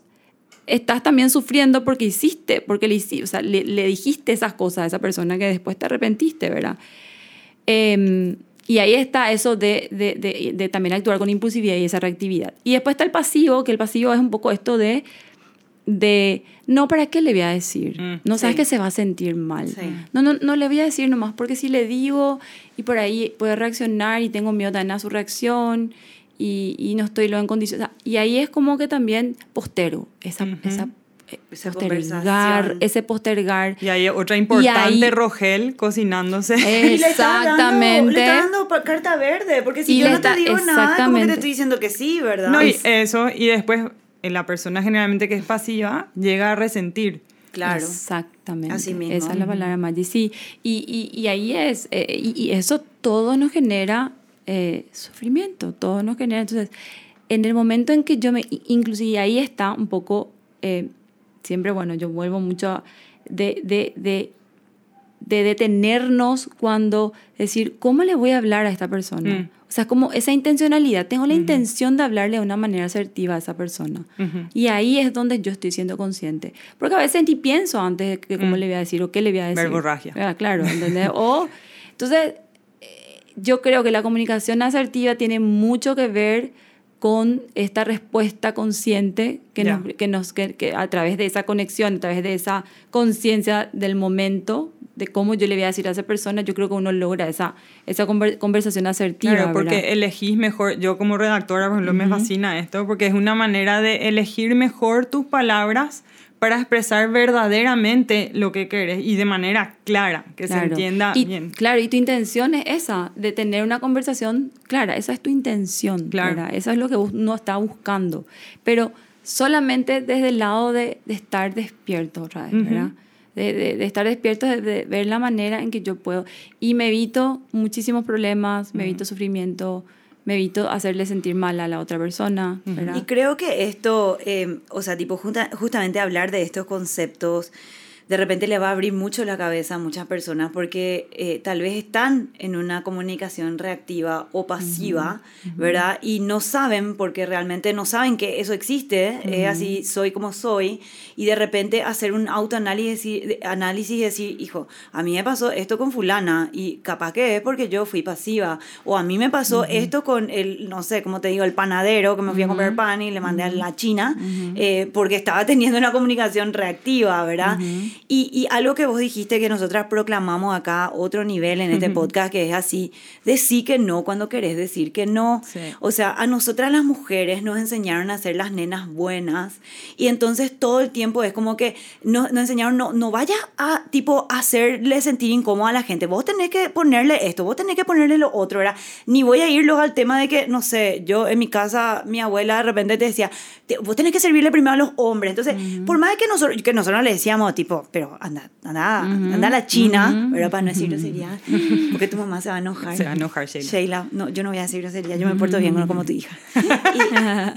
estás también sufriendo porque hiciste, porque le, o sea, le, dijiste esas cosas a esa persona que después te arrepentiste, ¿verdad? Em, y ahí está eso de, de, de, de, también actuar con impulsividad y esa reactividad. Y después está el pasivo, que el pasivo es un poco esto de de, no, ¿para qué le voy a decir? Mm, no sabes que se va a sentir mal. No, no, no le voy a decir nomás, porque si le digo y por ahí puede reaccionar y tengo miedo también a su reacción y, y no estoy lo en condiciones. y ahí es como que también postero esa, esa eh, ese postergar, ese postergar. Y hay otra importante, Rogel, cocinándose. (laughs) Exactamente. le está dando, carta verde, porque si yo no te digo nada, como que te estoy diciendo que sí, ¿verdad? No, y eso, y después la persona generalmente que es pasiva llega a resentir. Claro. Exactamente. Así mismo. Esa es la palabra Maggi. Sí. Y, y, y ahí es, eh, y, eso todo nos genera eh, sufrimiento, todo nos genera. Entonces, en el momento en que yo me, inclusive ahí está un poco, eh, siempre, bueno, yo vuelvo mucho de, de, de, de, detenernos cuando decir, ¿cómo le voy a hablar a esta persona? Mm. O sea, como esa intencionalidad, tengo la intención de hablarle de una manera asertiva a esa persona. Y ahí es donde yo estoy siendo consciente. Porque a veces ni pienso antes de que cómo mm. le voy a decir o qué le voy a decir. Verborragia. Ah, claro, (laughs) ¿entendés? o, entonces, eh, yo creo que la comunicación asertiva tiene mucho que ver con esta respuesta consciente que, nos, que, nos, que, a través de esa conexión, a través de esa conciencia del momento, de cómo yo le voy a decir a esa persona, yo creo que uno logra esa, esa conversación asertiva. Claro, porque elegís mejor, yo como redactora, por ejemplo, me fascina esto, porque es una manera de elegir mejor tus palabras para expresar verdaderamente lo que quieres y de manera clara, que se entienda bien. Claro, y tu intención es esa, de tener una conversación clara, esa es tu intención, claro. esa es lo que uno está buscando. Pero solamente desde el lado de, de estar despierto otra vez, ¿verdad? De, de, de, estar despierto, de, de, ver la manera en que yo puedo. Y me evito muchísimos problemas, me evito sufrimiento, me evito hacerle sentir mal a la otra persona. ¿verdad? Y creo que esto, eh, o sea, tipo, justa, justamente hablar de estos conceptos de repente le va a abrir mucho la cabeza a muchas personas porque eh, tal vez están en una comunicación reactiva o pasiva, uh -huh. ¿verdad? Y no saben porque realmente no saben que eso existe, uh -huh. es así, soy como soy, y de repente hacer un autoanálisis análisis y decir, hijo, a mí me pasó esto con fulana y capaz que es porque yo fui pasiva, o a mí me pasó uh -huh. esto con el, no sé, como te digo, el panadero que me fui a comprar pan y le mandé a la China eh, porque estaba teniendo una comunicación reactiva, ¿verdad? Y, y, algo que vos dijiste que nosotras proclamamos acá, otro nivel en este podcast, que es así, decir que no cuando querés decir que no. Sí. O sea, a nosotras las mujeres nos enseñaron a ser las nenas buenas y entonces todo el tiempo es como que nos, nos enseñaron, no, no vayas a tipo hacerle sentir incómodo a la gente, vos tenés que ponerle esto, vos tenés que ponerle lo otro, ¿verdad? Ni voy a ir luego al tema de que, no sé, yo en mi casa, mi abuela de repente te decía, vos tenés que servirle primero a los hombres. Entonces, uh -huh. por más que nosotros, que nosotros le decíamos, tipo, pero anda, anda, uh -huh. anda a la China, uh -huh. ¿verdad? Para no decir grosería, (laughs) porque tu mamá se va a enojar. Se va a enojar, Sheila. Sheila, no, yo no voy a decir grosería, yo me porto bien como tu hija.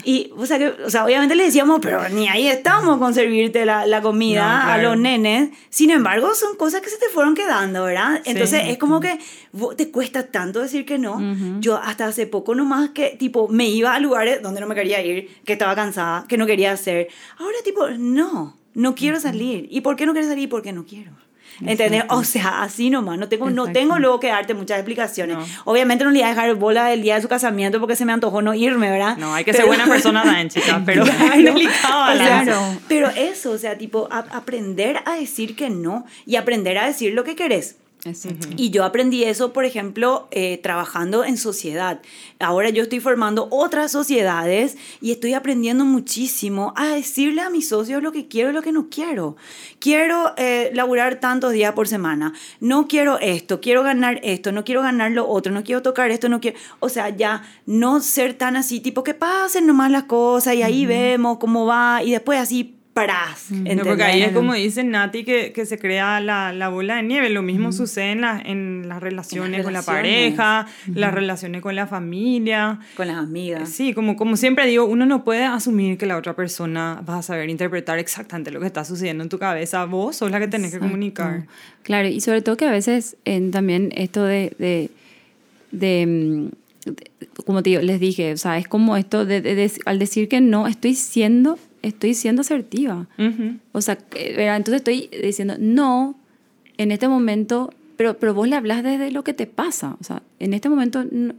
y, y o, sea, que, o sea, obviamente le decíamos, pero ni ahí estamos con servirte la, la comida no, claro. a los nenes. Sin embargo, son cosas que se te fueron quedando, ¿verdad? Entonces, sí. es como que te cuesta tanto decir que no. Yo hasta hace poco nomás que, tipo, me iba a lugares donde no me quería ir, que estaba cansada, que no quería hacer. Ahora, tipo, no, no quiero salir. ¿Y por qué no quieres salir? Porque no quiero. ¿Entendés? O sea, así nomás. No tengo, no tengo luego que darte muchas explicaciones. No. Obviamente no le iba a dejar bola el día de su casamiento porque se me antojó no irme, ¿verdad? No, hay que pero, ser buena persona también, (laughs) chica. Pero claro, delicado, o sea, Pero eso, o sea, tipo, a, aprender a decir que no y aprender a decir lo que querés. Exacto. Y yo aprendí eso, por ejemplo, eh, trabajando en sociedad. Ahora yo estoy formando otras sociedades y estoy aprendiendo muchísimo a decirle a mis socios lo que quiero y lo que no quiero. Quiero eh, laburar tantos días por semana. No quiero esto, quiero ganar esto, no quiero ganar lo otro, no quiero tocar esto, no quiero... O sea, ya no ser tan así, tipo que pasen nomás las cosas y ahí uh -huh. vemos cómo va y después así Pras, no, porque ahí es como dice Nati que, que se crea la, la, bola de nieve. Lo mismo mm. sucede en, la, en, las relaciones en las con la pareja, mm. las relaciones con la familia. Con las amigas. Sí, como, como siempre digo, uno no puede asumir que la otra persona va a saber interpretar exactamente lo que está sucediendo en tu cabeza. Vos sos la que tenés Exacto. que comunicar. Claro, y sobre todo que a veces en, también esto de, de, de como te digo, les dije, o sea, es como esto de, de, de, al decir que no, estoy siendo estoy siendo asertiva. Uh -huh. O sea, entonces estoy diciendo, no, en este momento, pero, pero vos le hablas desde lo que te pasa. O sea, en este momento no,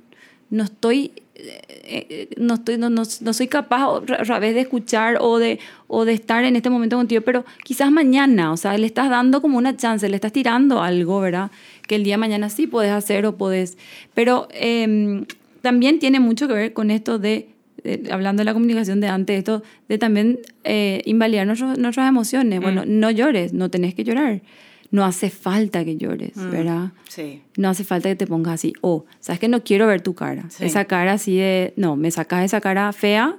no estoy, eh, no, estoy no, no, no, soy capaz otra vez de escuchar o de, o de estar en este momento contigo, pero quizás mañana, o sea, le estás dando como una chance, le estás tirando algo, ¿verdad? Que el día de mañana sí puedes hacer o puedes. Pero eh, también tiene mucho que ver con esto de eh, hablando de la comunicación de antes, esto de también eh, invalidar nuestros, nuestras emociones. Mm. Bueno, no llores, no tenés que llorar. No hace falta que llores, mm. ¿verdad? Sí. No hace falta que te pongas así. O, oh, sabes que no quiero ver tu cara. Sí. Esa cara así de, no, me sacas esa cara fea.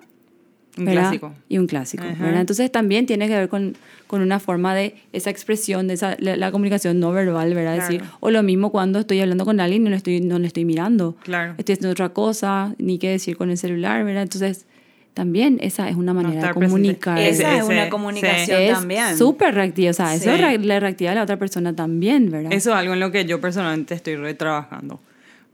Un ¿verdad? clásico. Y un clásico, uh -huh. ¿verdad? Entonces también tiene que ver con, con una forma de esa expresión, de esa, la, la comunicación no verbal, ¿verdad? Claro. Decir, o lo mismo cuando estoy hablando con alguien y no le estoy, no le estoy mirando. Claro. Estoy haciendo otra cosa, ni qué decir con el celular, ¿verdad? Entonces, también esa es una manera no de comunicar. Presente. Esa es una comunicación sí. también. Es súper reactiva, o sea, sí. eso le reactiva a la otra persona también, ¿verdad? Eso es algo en lo que yo personalmente estoy retrabajando.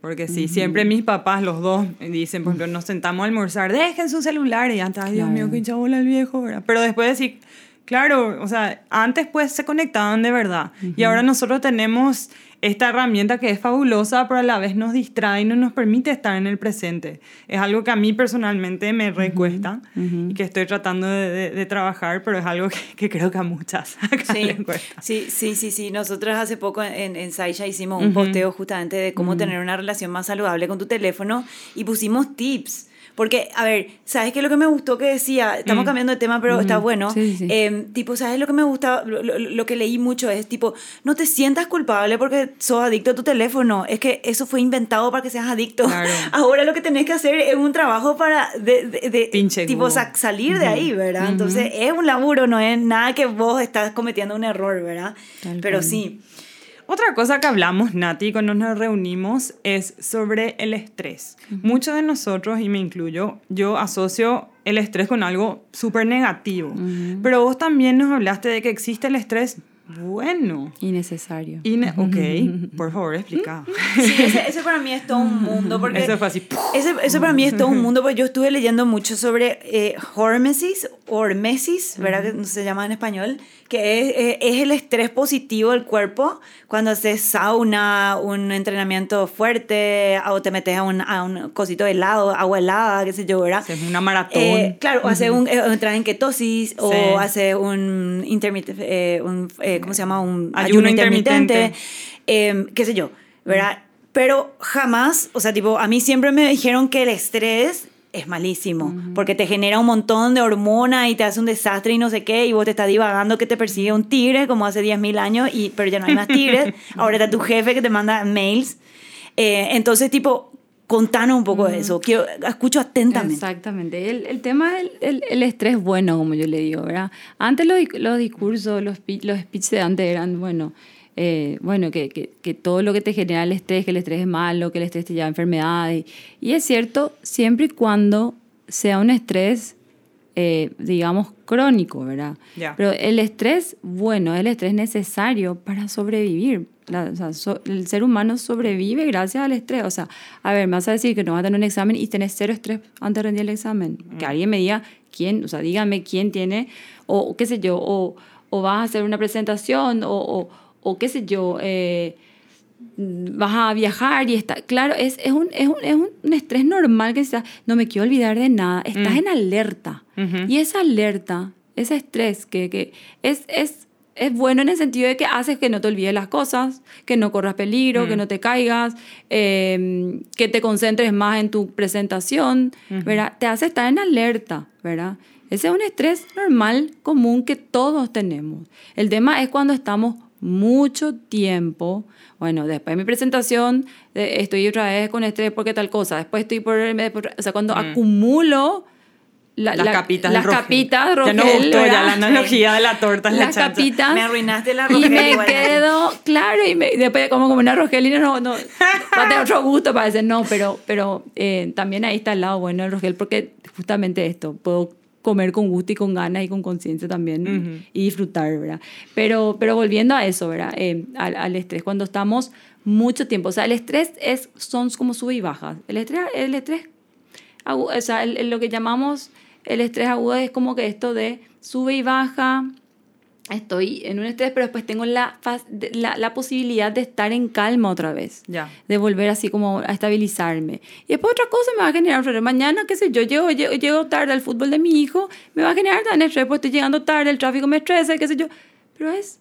Porque sí, uh -huh. siempre mis papás, los dos, dicen, por ejemplo, nos sentamos a almorzar, dejen su celular y antes, ay, Dios mío, qué chabola el viejo, ¿verdad? Pero después decir, claro, o sea, antes pues se conectaban de verdad. Uh -huh. Y ahora nosotros tenemos esta herramienta que es fabulosa, pero a la vez nos distrae y no nos permite estar en el presente. Es algo que a mí personalmente me recuesta uh -huh. y que estoy tratando de, de, de, trabajar, pero es algo que, que creo que a muchas (laughs) sí, sí, sí, sí, sí. Nosotros hace poco en, en Saisha hicimos un uh -huh. posteo justamente de cómo uh -huh. tener una relación más saludable con tu teléfono y pusimos tips Porque, a ver, ¿sabes qué es lo que me gustó que decía? Estamos Mm. cambiando de tema, pero está Ujú. bueno. Sí, sí. Eh, tipo, ¿sabes lo que me gusta? Lo, lo- lo que leí mucho es, tipo, no te sientas culpable porque sos adicto a tu teléfono. Es que eso fue inventado para que seas adicto. Claro. (laughs) Ahora lo que tenés que hacer es un trabajo para, de, de- de- Pinche tipo, sa- salir de ahí, ¿verdad? Entonces, es un laburo, no es nada que vos estás cometiendo un error, ¿verdad? Tal pero cual. sí. Otra cosa que hablamos, Nati, cuando nos reunimos es sobre el estrés. Muchos de nosotros, y me incluyo, yo asocio el estrés con algo súper negativo. Pero vos también nos hablaste de que existe el estrés bueno. Innecesario. Y ne- (laughs) ok, por favor, explica. Sí, ese, ese para mí es todo un mundo. (laughs) Porque Eso fue así. Ese, eso para mí es todo un mundo, porque yo estuve leyendo mucho sobre eh, hormesis, hormesis, ¿verdad? Que se llama en español, que es, eh, es el estrés positivo del cuerpo cuando haces sauna, un entrenamiento fuerte, o te metes a un, a un cosito helado, agua helada, qué sé yo, ¿verdad? Es una maratón. Eh, claro, o hacer un, eh, o entrar en ketosis, o Sí. hacer un intermitente, eh, un, eh, ¿cómo se llama? Un Ayuno ayuno, intermitente, intermitente. eh, qué sé yo, ¿verdad? Pero jamás, o sea, tipo, a mí siempre me dijeron que el estrés es malísimo, porque te genera un montón de hormonas y te hace un desastre y no sé qué, y vos te estás divagando que te persigue un tigre como hace 10.000 años, y, pero ya no hay más tigres, (laughs) ahora está tu jefe que te manda mails. Eh, entonces, tipo, contanos un poco de eso, quiero, escucho atentamente. Exactamente. El, el tema es el, estrés bueno, como yo le digo, ¿verdad? Antes los, di- los discursos, los, los speeches de antes eran, bueno, eh, bueno que, que, que todo lo que te genera el estrés, que el estrés es malo, que el estrés te lleva a enfermedades. Y, y es cierto, siempre y cuando sea un estrés, eh, digamos, crónico, ¿verdad? Ya. Pero el estrés, bueno, el estrés necesario para sobrevivir. La- o sea, so- el ser humano sobrevive gracias al estrés. O sea, a ver, me vas a decir que no vas a tener un examen y tenés cero estrés antes de rendir el examen. Que alguien me diga quién, o sea, dígame quién tiene, o qué sé yo, o, o vas a hacer una presentación, o, o, o qué sé yo, eh, vas a viajar y está, claro, es, es, un, es, un, es un estrés normal que está, no me quiero olvidar de nada, estás Mm. en alerta. Y esa alerta, ese estrés que, que es, es, es bueno en el sentido de que haces que no te olvides las cosas, que no corras peligro, Mm. que no te caigas, eh, que te concentres más en tu presentación, ¿verdad? Te hace estar en alerta, ¿verdad? Ese es un estrés normal, común que todos tenemos. El tema es cuando estamos mucho tiempo, bueno, después de mi presentación eh, estoy otra vez con estrés porque tal cosa, después estoy por, por- o sea, cuando acumulo la- las la- capitas las Rogel. capitas Ya no Rogel, gustó ya la analogía de la torta las chancha. capitas Me arruinaste la y Rogel me igual. quedo claro y, me- y después como como una rogelina no no va a tener otro gusto parece no pero pero eh, también ahí está el lado bueno del rogel porque justamente esto puedo comer con gusto y con ganas y con conciencia también Ujú. y disfrutar verdad pero pero volviendo a eso verdad Eh, al, al estrés cuando estamos mucho tiempo o sea el estrés es son como sube y bajas el estrés el estrés o sea, el- el- lo que llamamos el estrés agudo es como que esto de sube y baja, estoy en un estrés, pero después tengo la, la, la posibilidad de estar en calma otra vez. Ya. De volver así como a estabilizarme. Y después otra cosa me va a generar un. Mañana, qué sé yo, llego, llego, llego tarde al fútbol de mi hijo, me va a generar también estrés, pues estoy llegando tarde, el tráfico me estresa, qué sé yo. Pero es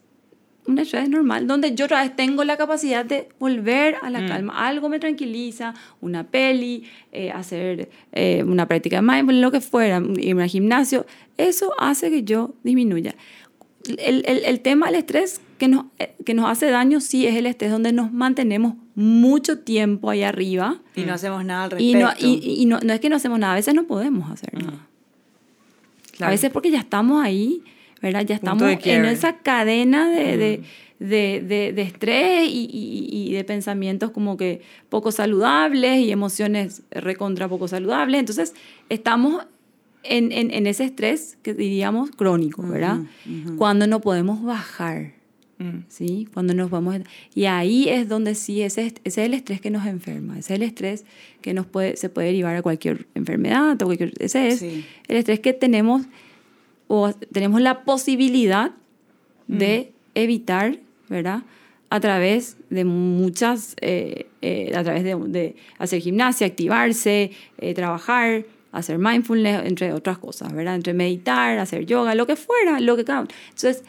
un estrés normal, donde yo otra vez tengo la capacidad de volver a la Mm. calma. Algo me tranquiliza, una peli, eh, hacer eh, una práctica de mindfulness, lo que fuera, irme al gimnasio. Eso hace que yo disminuya. El, el, el tema del estrés que nos, eh, que nos hace daño, sí, es el estrés donde nos mantenemos mucho tiempo ahí arriba. Y no hacemos nada al Y, respecto. no, y, y no, no es que no hacemos nada, a veces no podemos hacer nada. Claro. A veces porque ya estamos ahí, ¿verdad? Ya estamos en esa cadena de, de, de, de- de estrés y, y- y de pensamientos como que poco saludables y emociones recontra poco saludables. Entonces, estamos en, en, en ese estrés que diríamos crónico, ¿verdad? Cuando no podemos bajar. Mm. ¿sí? Cuando nos vamos... Y ahí es donde sí, ese, ese es el estrés que nos enferma, ese es el estrés que nos puede, se puede derivar a cualquier enfermedad, o cualquier, ese es Sí. el estrés que tenemos o tenemos la posibilidad de evitar, ¿verdad? A través de muchas, eh, eh, a través de, de hacer gimnasia, activarse, eh, trabajar, hacer mindfulness, entre otras cosas, ¿verdad? Entre meditar, hacer yoga, lo que fuera, lo que cada Entonces,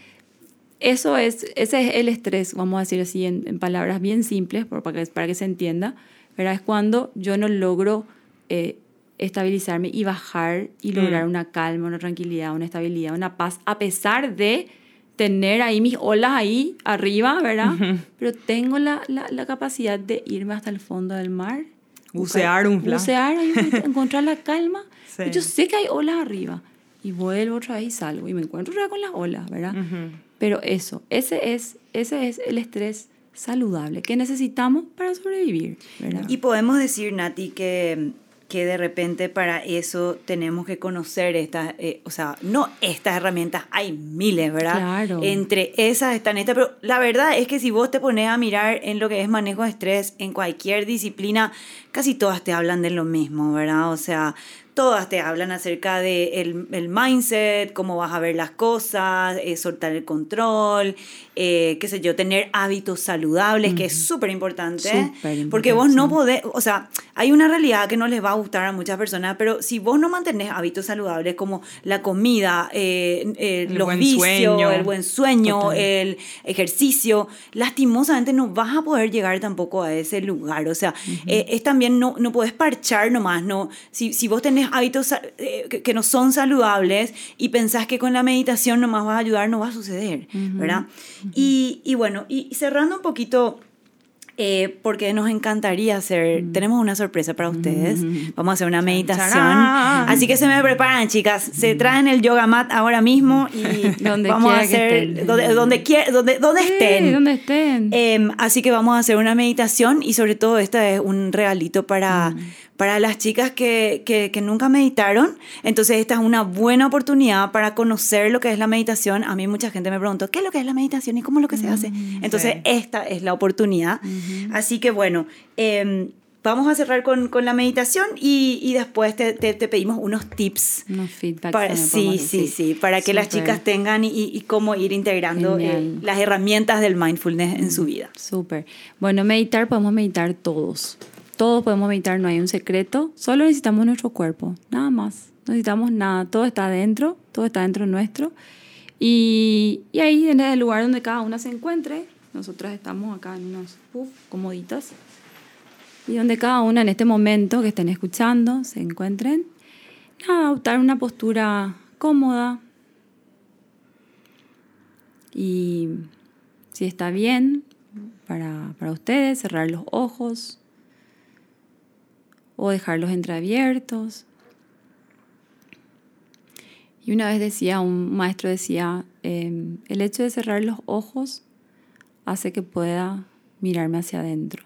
eso es, ese es el estrés, vamos a decir así en, en palabras bien simples, para que, para que se entienda, ¿verdad? Es cuando yo no logro eh, estabilizarme y bajar y lograr una calma, una tranquilidad, una estabilidad, una paz, a pesar de tener ahí mis olas ahí arriba, ¿verdad? Pero tengo la, la, la, capacidad de irme hasta el fondo del mar. Bucear un plan. Bucear, (laughs) encontrar la calma. Yo sé que hay olas arriba. Y vuelvo otra vez y salgo. Y me encuentro otra con las olas, ¿verdad? Pero eso, ese es, ese es el estrés saludable que necesitamos para sobrevivir, ¿verdad? Y podemos decir, Nati, que que de repente para eso tenemos que conocer estas, eh, o sea, no estas herramientas, hay miles, ¿verdad? Claro. Entre esas están estas, pero la verdad es que si vos te pones a mirar en lo que es manejo de estrés en cualquier disciplina, casi todas te hablan de lo mismo, ¿verdad? O sea, todas te hablan acerca de el, mindset, cómo vas a ver las cosas, eh, soltar el control, eh, qué sé yo, tener hábitos saludables, que es súper importante, porque vos no podés, o sea, hay una realidad que no les va a gustar a muchas personas, pero si vos no mantenés hábitos saludables como la comida, eh, los vicios, el buen sueño, el ejercicio, lastimosamente no vas a poder llegar tampoco a ese lugar, o sea, es también no, no podés parchar nomás, no, si, si vos tenés hábitos eh, que, no son saludables y pensás que con la meditación nomás vas a ayudar, no va a suceder, ¿verdad? Y, y, bueno, y cerrando un poquito... Eh, porque nos encantaría hacer, tenemos una sorpresa para ustedes, vamos a hacer una meditación, así que se me preparan chicas, se traen el yoga mat ahora mismo y (laughs) vamos a hacer, donde, donde, donde, donde, estén, donde estén. Em, así que vamos a hacer una meditación y sobre todo esta es un regalito para para las chicas que, que, nunca meditaron. Entonces esta es una buena oportunidad para conocer lo que es la meditación. A mí mucha gente me preguntó, ¿qué es lo que es la meditación y cómo es lo que se hace? Mm, Entonces esta es la oportunidad. Así que bueno, em, vamos a cerrar con, con la meditación y, y después te, te, pedimos unos tips. Unos feedbacks. Para, sí, sí, sí, para que las chicas tengan y, y cómo ir integrando eh, las herramientas del mindfulness en su vida. Súper. Bueno, meditar, podemos meditar todos. Todos podemos meditar, no hay un secreto, solo necesitamos nuestro cuerpo, nada más. No necesitamos nada, todo está dentro, todo está dentro nuestro. Y, ahí, en el lugar donde cada una se encuentre, nosotras estamos acá en unos puff, comoditas, y donde cada una en este momento que estén escuchando se encuentren, nada, adoptar una postura cómoda. Y si está bien para ustedes, cerrar los ojos o dejarlos entreabiertos. Y una vez decía, un maestro decía, em, el hecho de cerrar los ojos hace que pueda mirarme hacia adentro.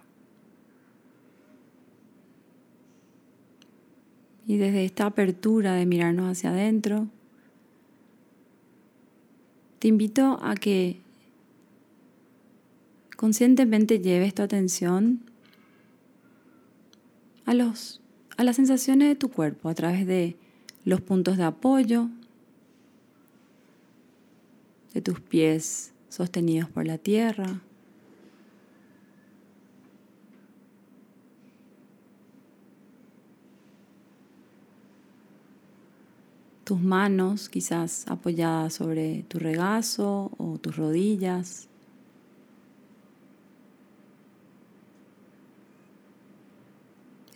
Y desde esta apertura de mirarnos hacia adentro, te invito a que conscientemente lleves tu atención a, los, a las sensaciones de tu cuerpo a través de los puntos de apoyo, de tus pies sostenidos por la tierra. Tus manos quizás apoyadas sobre tu regazo o tus rodillas.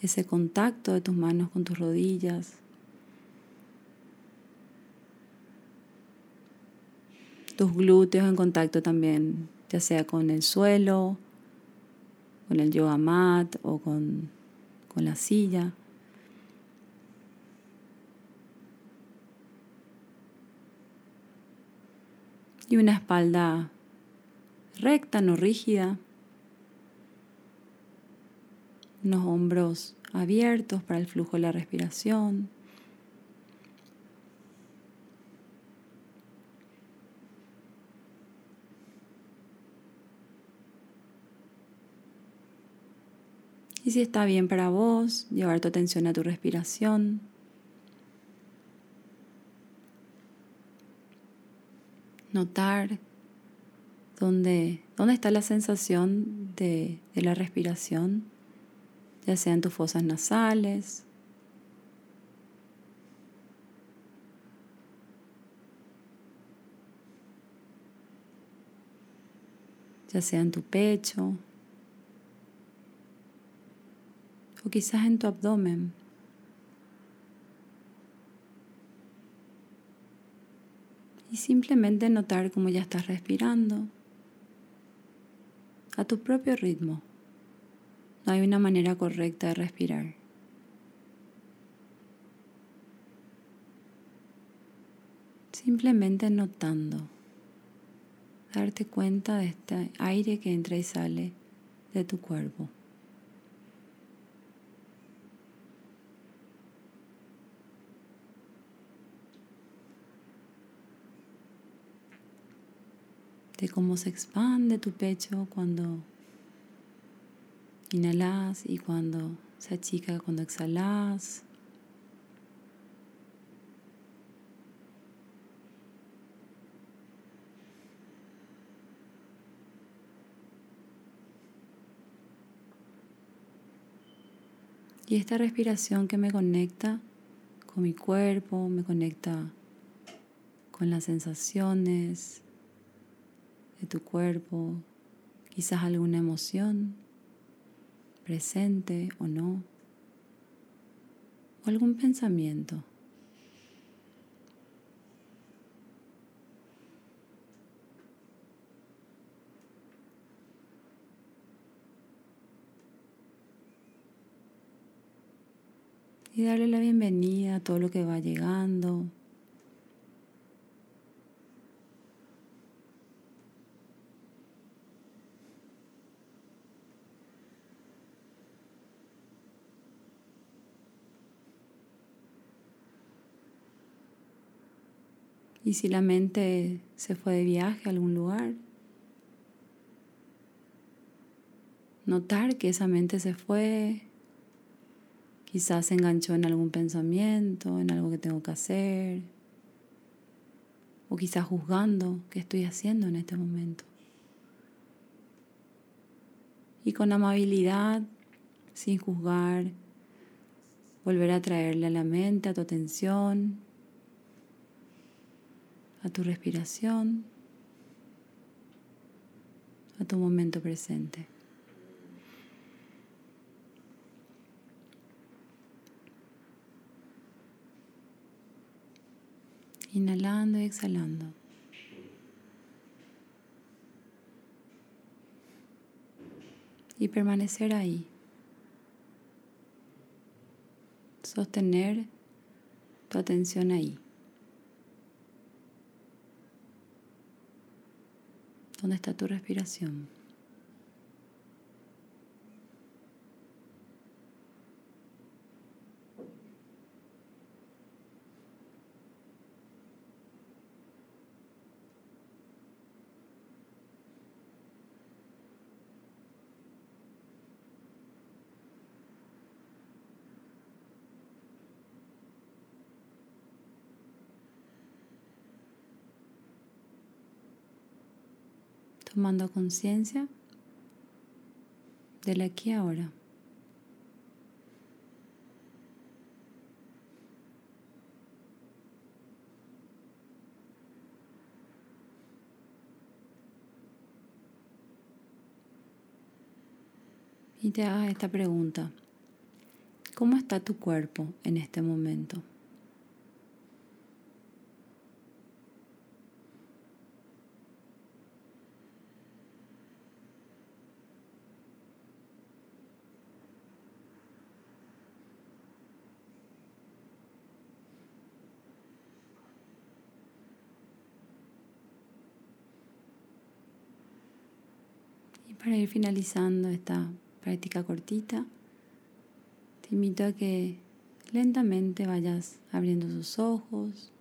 Ese contacto de tus manos con tus rodillas. Tus glúteos en contacto también, ya sea con el suelo, con el yoga mat o con, con la silla. Y una espalda recta, no rígida unos hombros abiertos para el flujo de la respiración. Y si está bien para vos, llevar tu atención a tu respiración. Notar dónde, dónde está la sensación de, de la respiración ya sean tus fosas nasales, ya sea en tu pecho o quizás en tu abdomen. Y simplemente notar cómo ya estás respirando a tu propio ritmo. No hay una manera correcta de respirar. Simplemente notando, darte cuenta de este aire que entra y sale de tu cuerpo. de cómo se expande tu pecho cuando inhalas y cuando se achica cuando exhalas. Y esta respiración que me conecta con mi cuerpo, me conecta con las sensaciones, de tu cuerpo, quizás alguna emoción presente o no, o algún pensamiento. Y darle la bienvenida a todo lo que va llegando, Si la mente se fue de viaje a algún lugar, notar que esa mente se fue, quizás se enganchó en algún pensamiento, en algo que tengo que hacer, o quizás juzgando qué estoy haciendo en este momento. Y con amabilidad, sin juzgar, volver a traerle a la mente, a tu atención, a tu respiración, a tu momento presente. Inhalando y exhalando. Y permanecer ahí. Sostener tu atención ahí. ¿Dónde está tu respiración? Tomando conciencia del aquí ahora. Y te hagas esta pregunta. ¿Cómo está tu cuerpo en este momento? Para ir finalizando esta práctica cortita, te invito a que lentamente vayas abriendo tus ojos,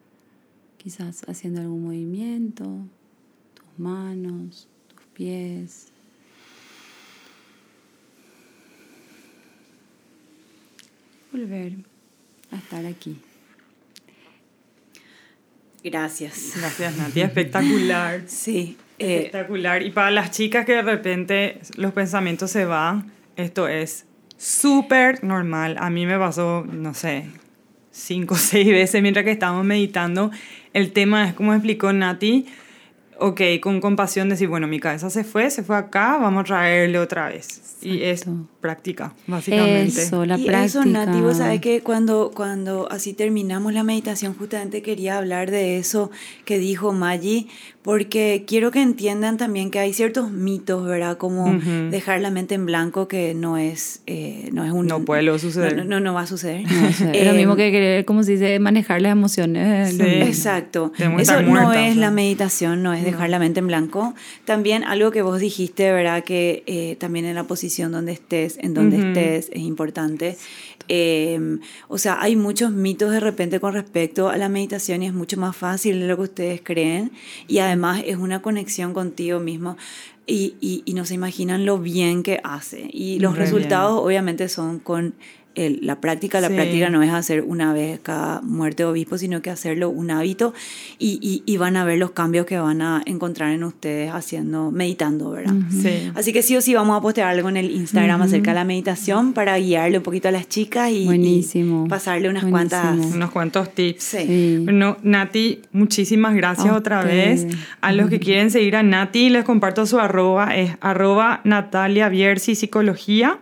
quizás haciendo algún movimiento, tus manos, tus pies. Volver a estar aquí. Gracias. Gracias, Nadia. Espectacular. Sí. Eh, Espectacular. Y para las chicas que de repente los pensamientos se van, esto es súper normal. A mí me pasó, no sé, cinco o (laughs) seis veces mientras que estábamos meditando. El tema es, como explicó Nati, ok, con compasión decir, bueno, mi cabeza se fue, se fue acá, vamos a traerle otra vez. Y es práctica, básicamente. Eso, la y práctica. eso, Nati, vos sabés que cuando, cuando así terminamos la meditación, justamente quería hablar de eso que dijo Maggi, porque quiero que entiendan también que hay ciertos mitos, ¿verdad? Como dejar la mente en blanco, que no es, eh, no es un... No puede suceder. No, no, no va a suceder. No, es lo (laughs) Eh, mismo que querer, como se dice, manejar las emociones. Sí. Exacto. Eso no es la meditación, no es dejar la mente en blanco. También algo que vos dijiste, ¿verdad? Que eh, también en la posición donde estés, en donde estés, es importante. Eh, o sea, hay muchos mitos de repente con respecto a la meditación y es mucho más fácil de lo que ustedes creen. Y además es una conexión contigo mismo. Y, y, y no se imaginan lo bien que hace. Y los Re bien. resultados obviamente son con el- la práctica. La Sí. práctica no es hacer una vez cada muerte de obispo, sino que hacerlo un hábito y, y- y van a ver los cambios que van a encontrar en ustedes haciendo, meditando, ¿verdad? Sí. Así que sí o sí vamos a postear algo en el Instagram acerca de la meditación para guiarle un poquito a las chicas y, pasarle unas Buenísimo. cuantas... Unos cuantos tips. Sí. Sí. Bueno, Nati, muchísimas gracias otra vez. A los que quieren seguir a Nati, les comparto su arroba, es arroba Natalia Bierzi Psicología.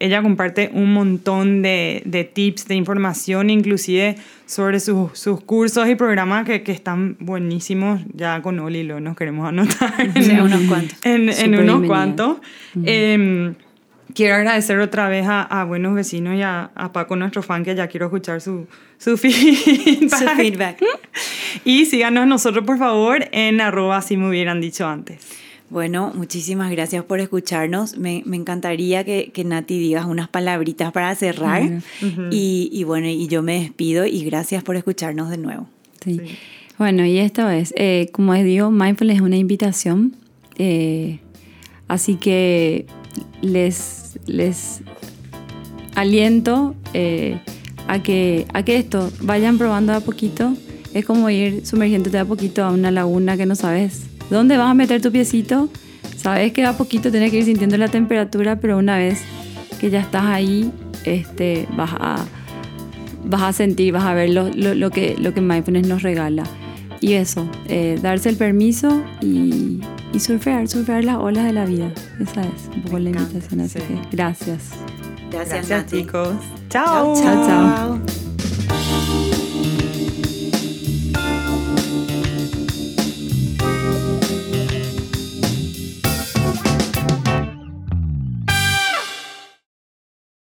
Ella comparte un montón de, de tips, de información, inclusive sobre sus, sus cursos y programas que, que están buenísimos. Ya con Oli lo nos queremos anotar. Sí, (laughs) en- unos cuantos. En, unos cuantos. Em, quiero agradecer otra vez a, a Buenos Vecinos y a, a Paco, nuestro fan, que ya quiero escuchar su, su (laughs) feedback. Su feedback. Y síganos nosotros, por favor, en arroba si me hubieran dicho antes. Bueno, muchísimas gracias por escucharnos. Me, me encantaría que, que Nati digas unas palabritas para cerrar. Y, y bueno, y yo me despido y gracias por escucharnos de nuevo. Sí. Bueno, y esto es, eh, como les digo, Mindfulness es una invitación. eh, así que les, les aliento eh, a, que, a que esto vayan probando de a poquito. Es como ir sumergiéndote de a poquito a una laguna que no sabes dónde vas a meter tu piecito. Sabes que a poquito tienes que ir sintiendo la temperatura, pero una vez que ya estás ahí, este, vas a vas a sentir, vas a ver lo, lo, lo que, lo que Mindfulness nos regala. Y eso, eh, darse el permiso y, y surfear, surfear las olas de la vida. Esa es un poco la encanta, invitación. Así sí. que gracias. Gracias, Gracias, chicos. Chao. Chao, chao.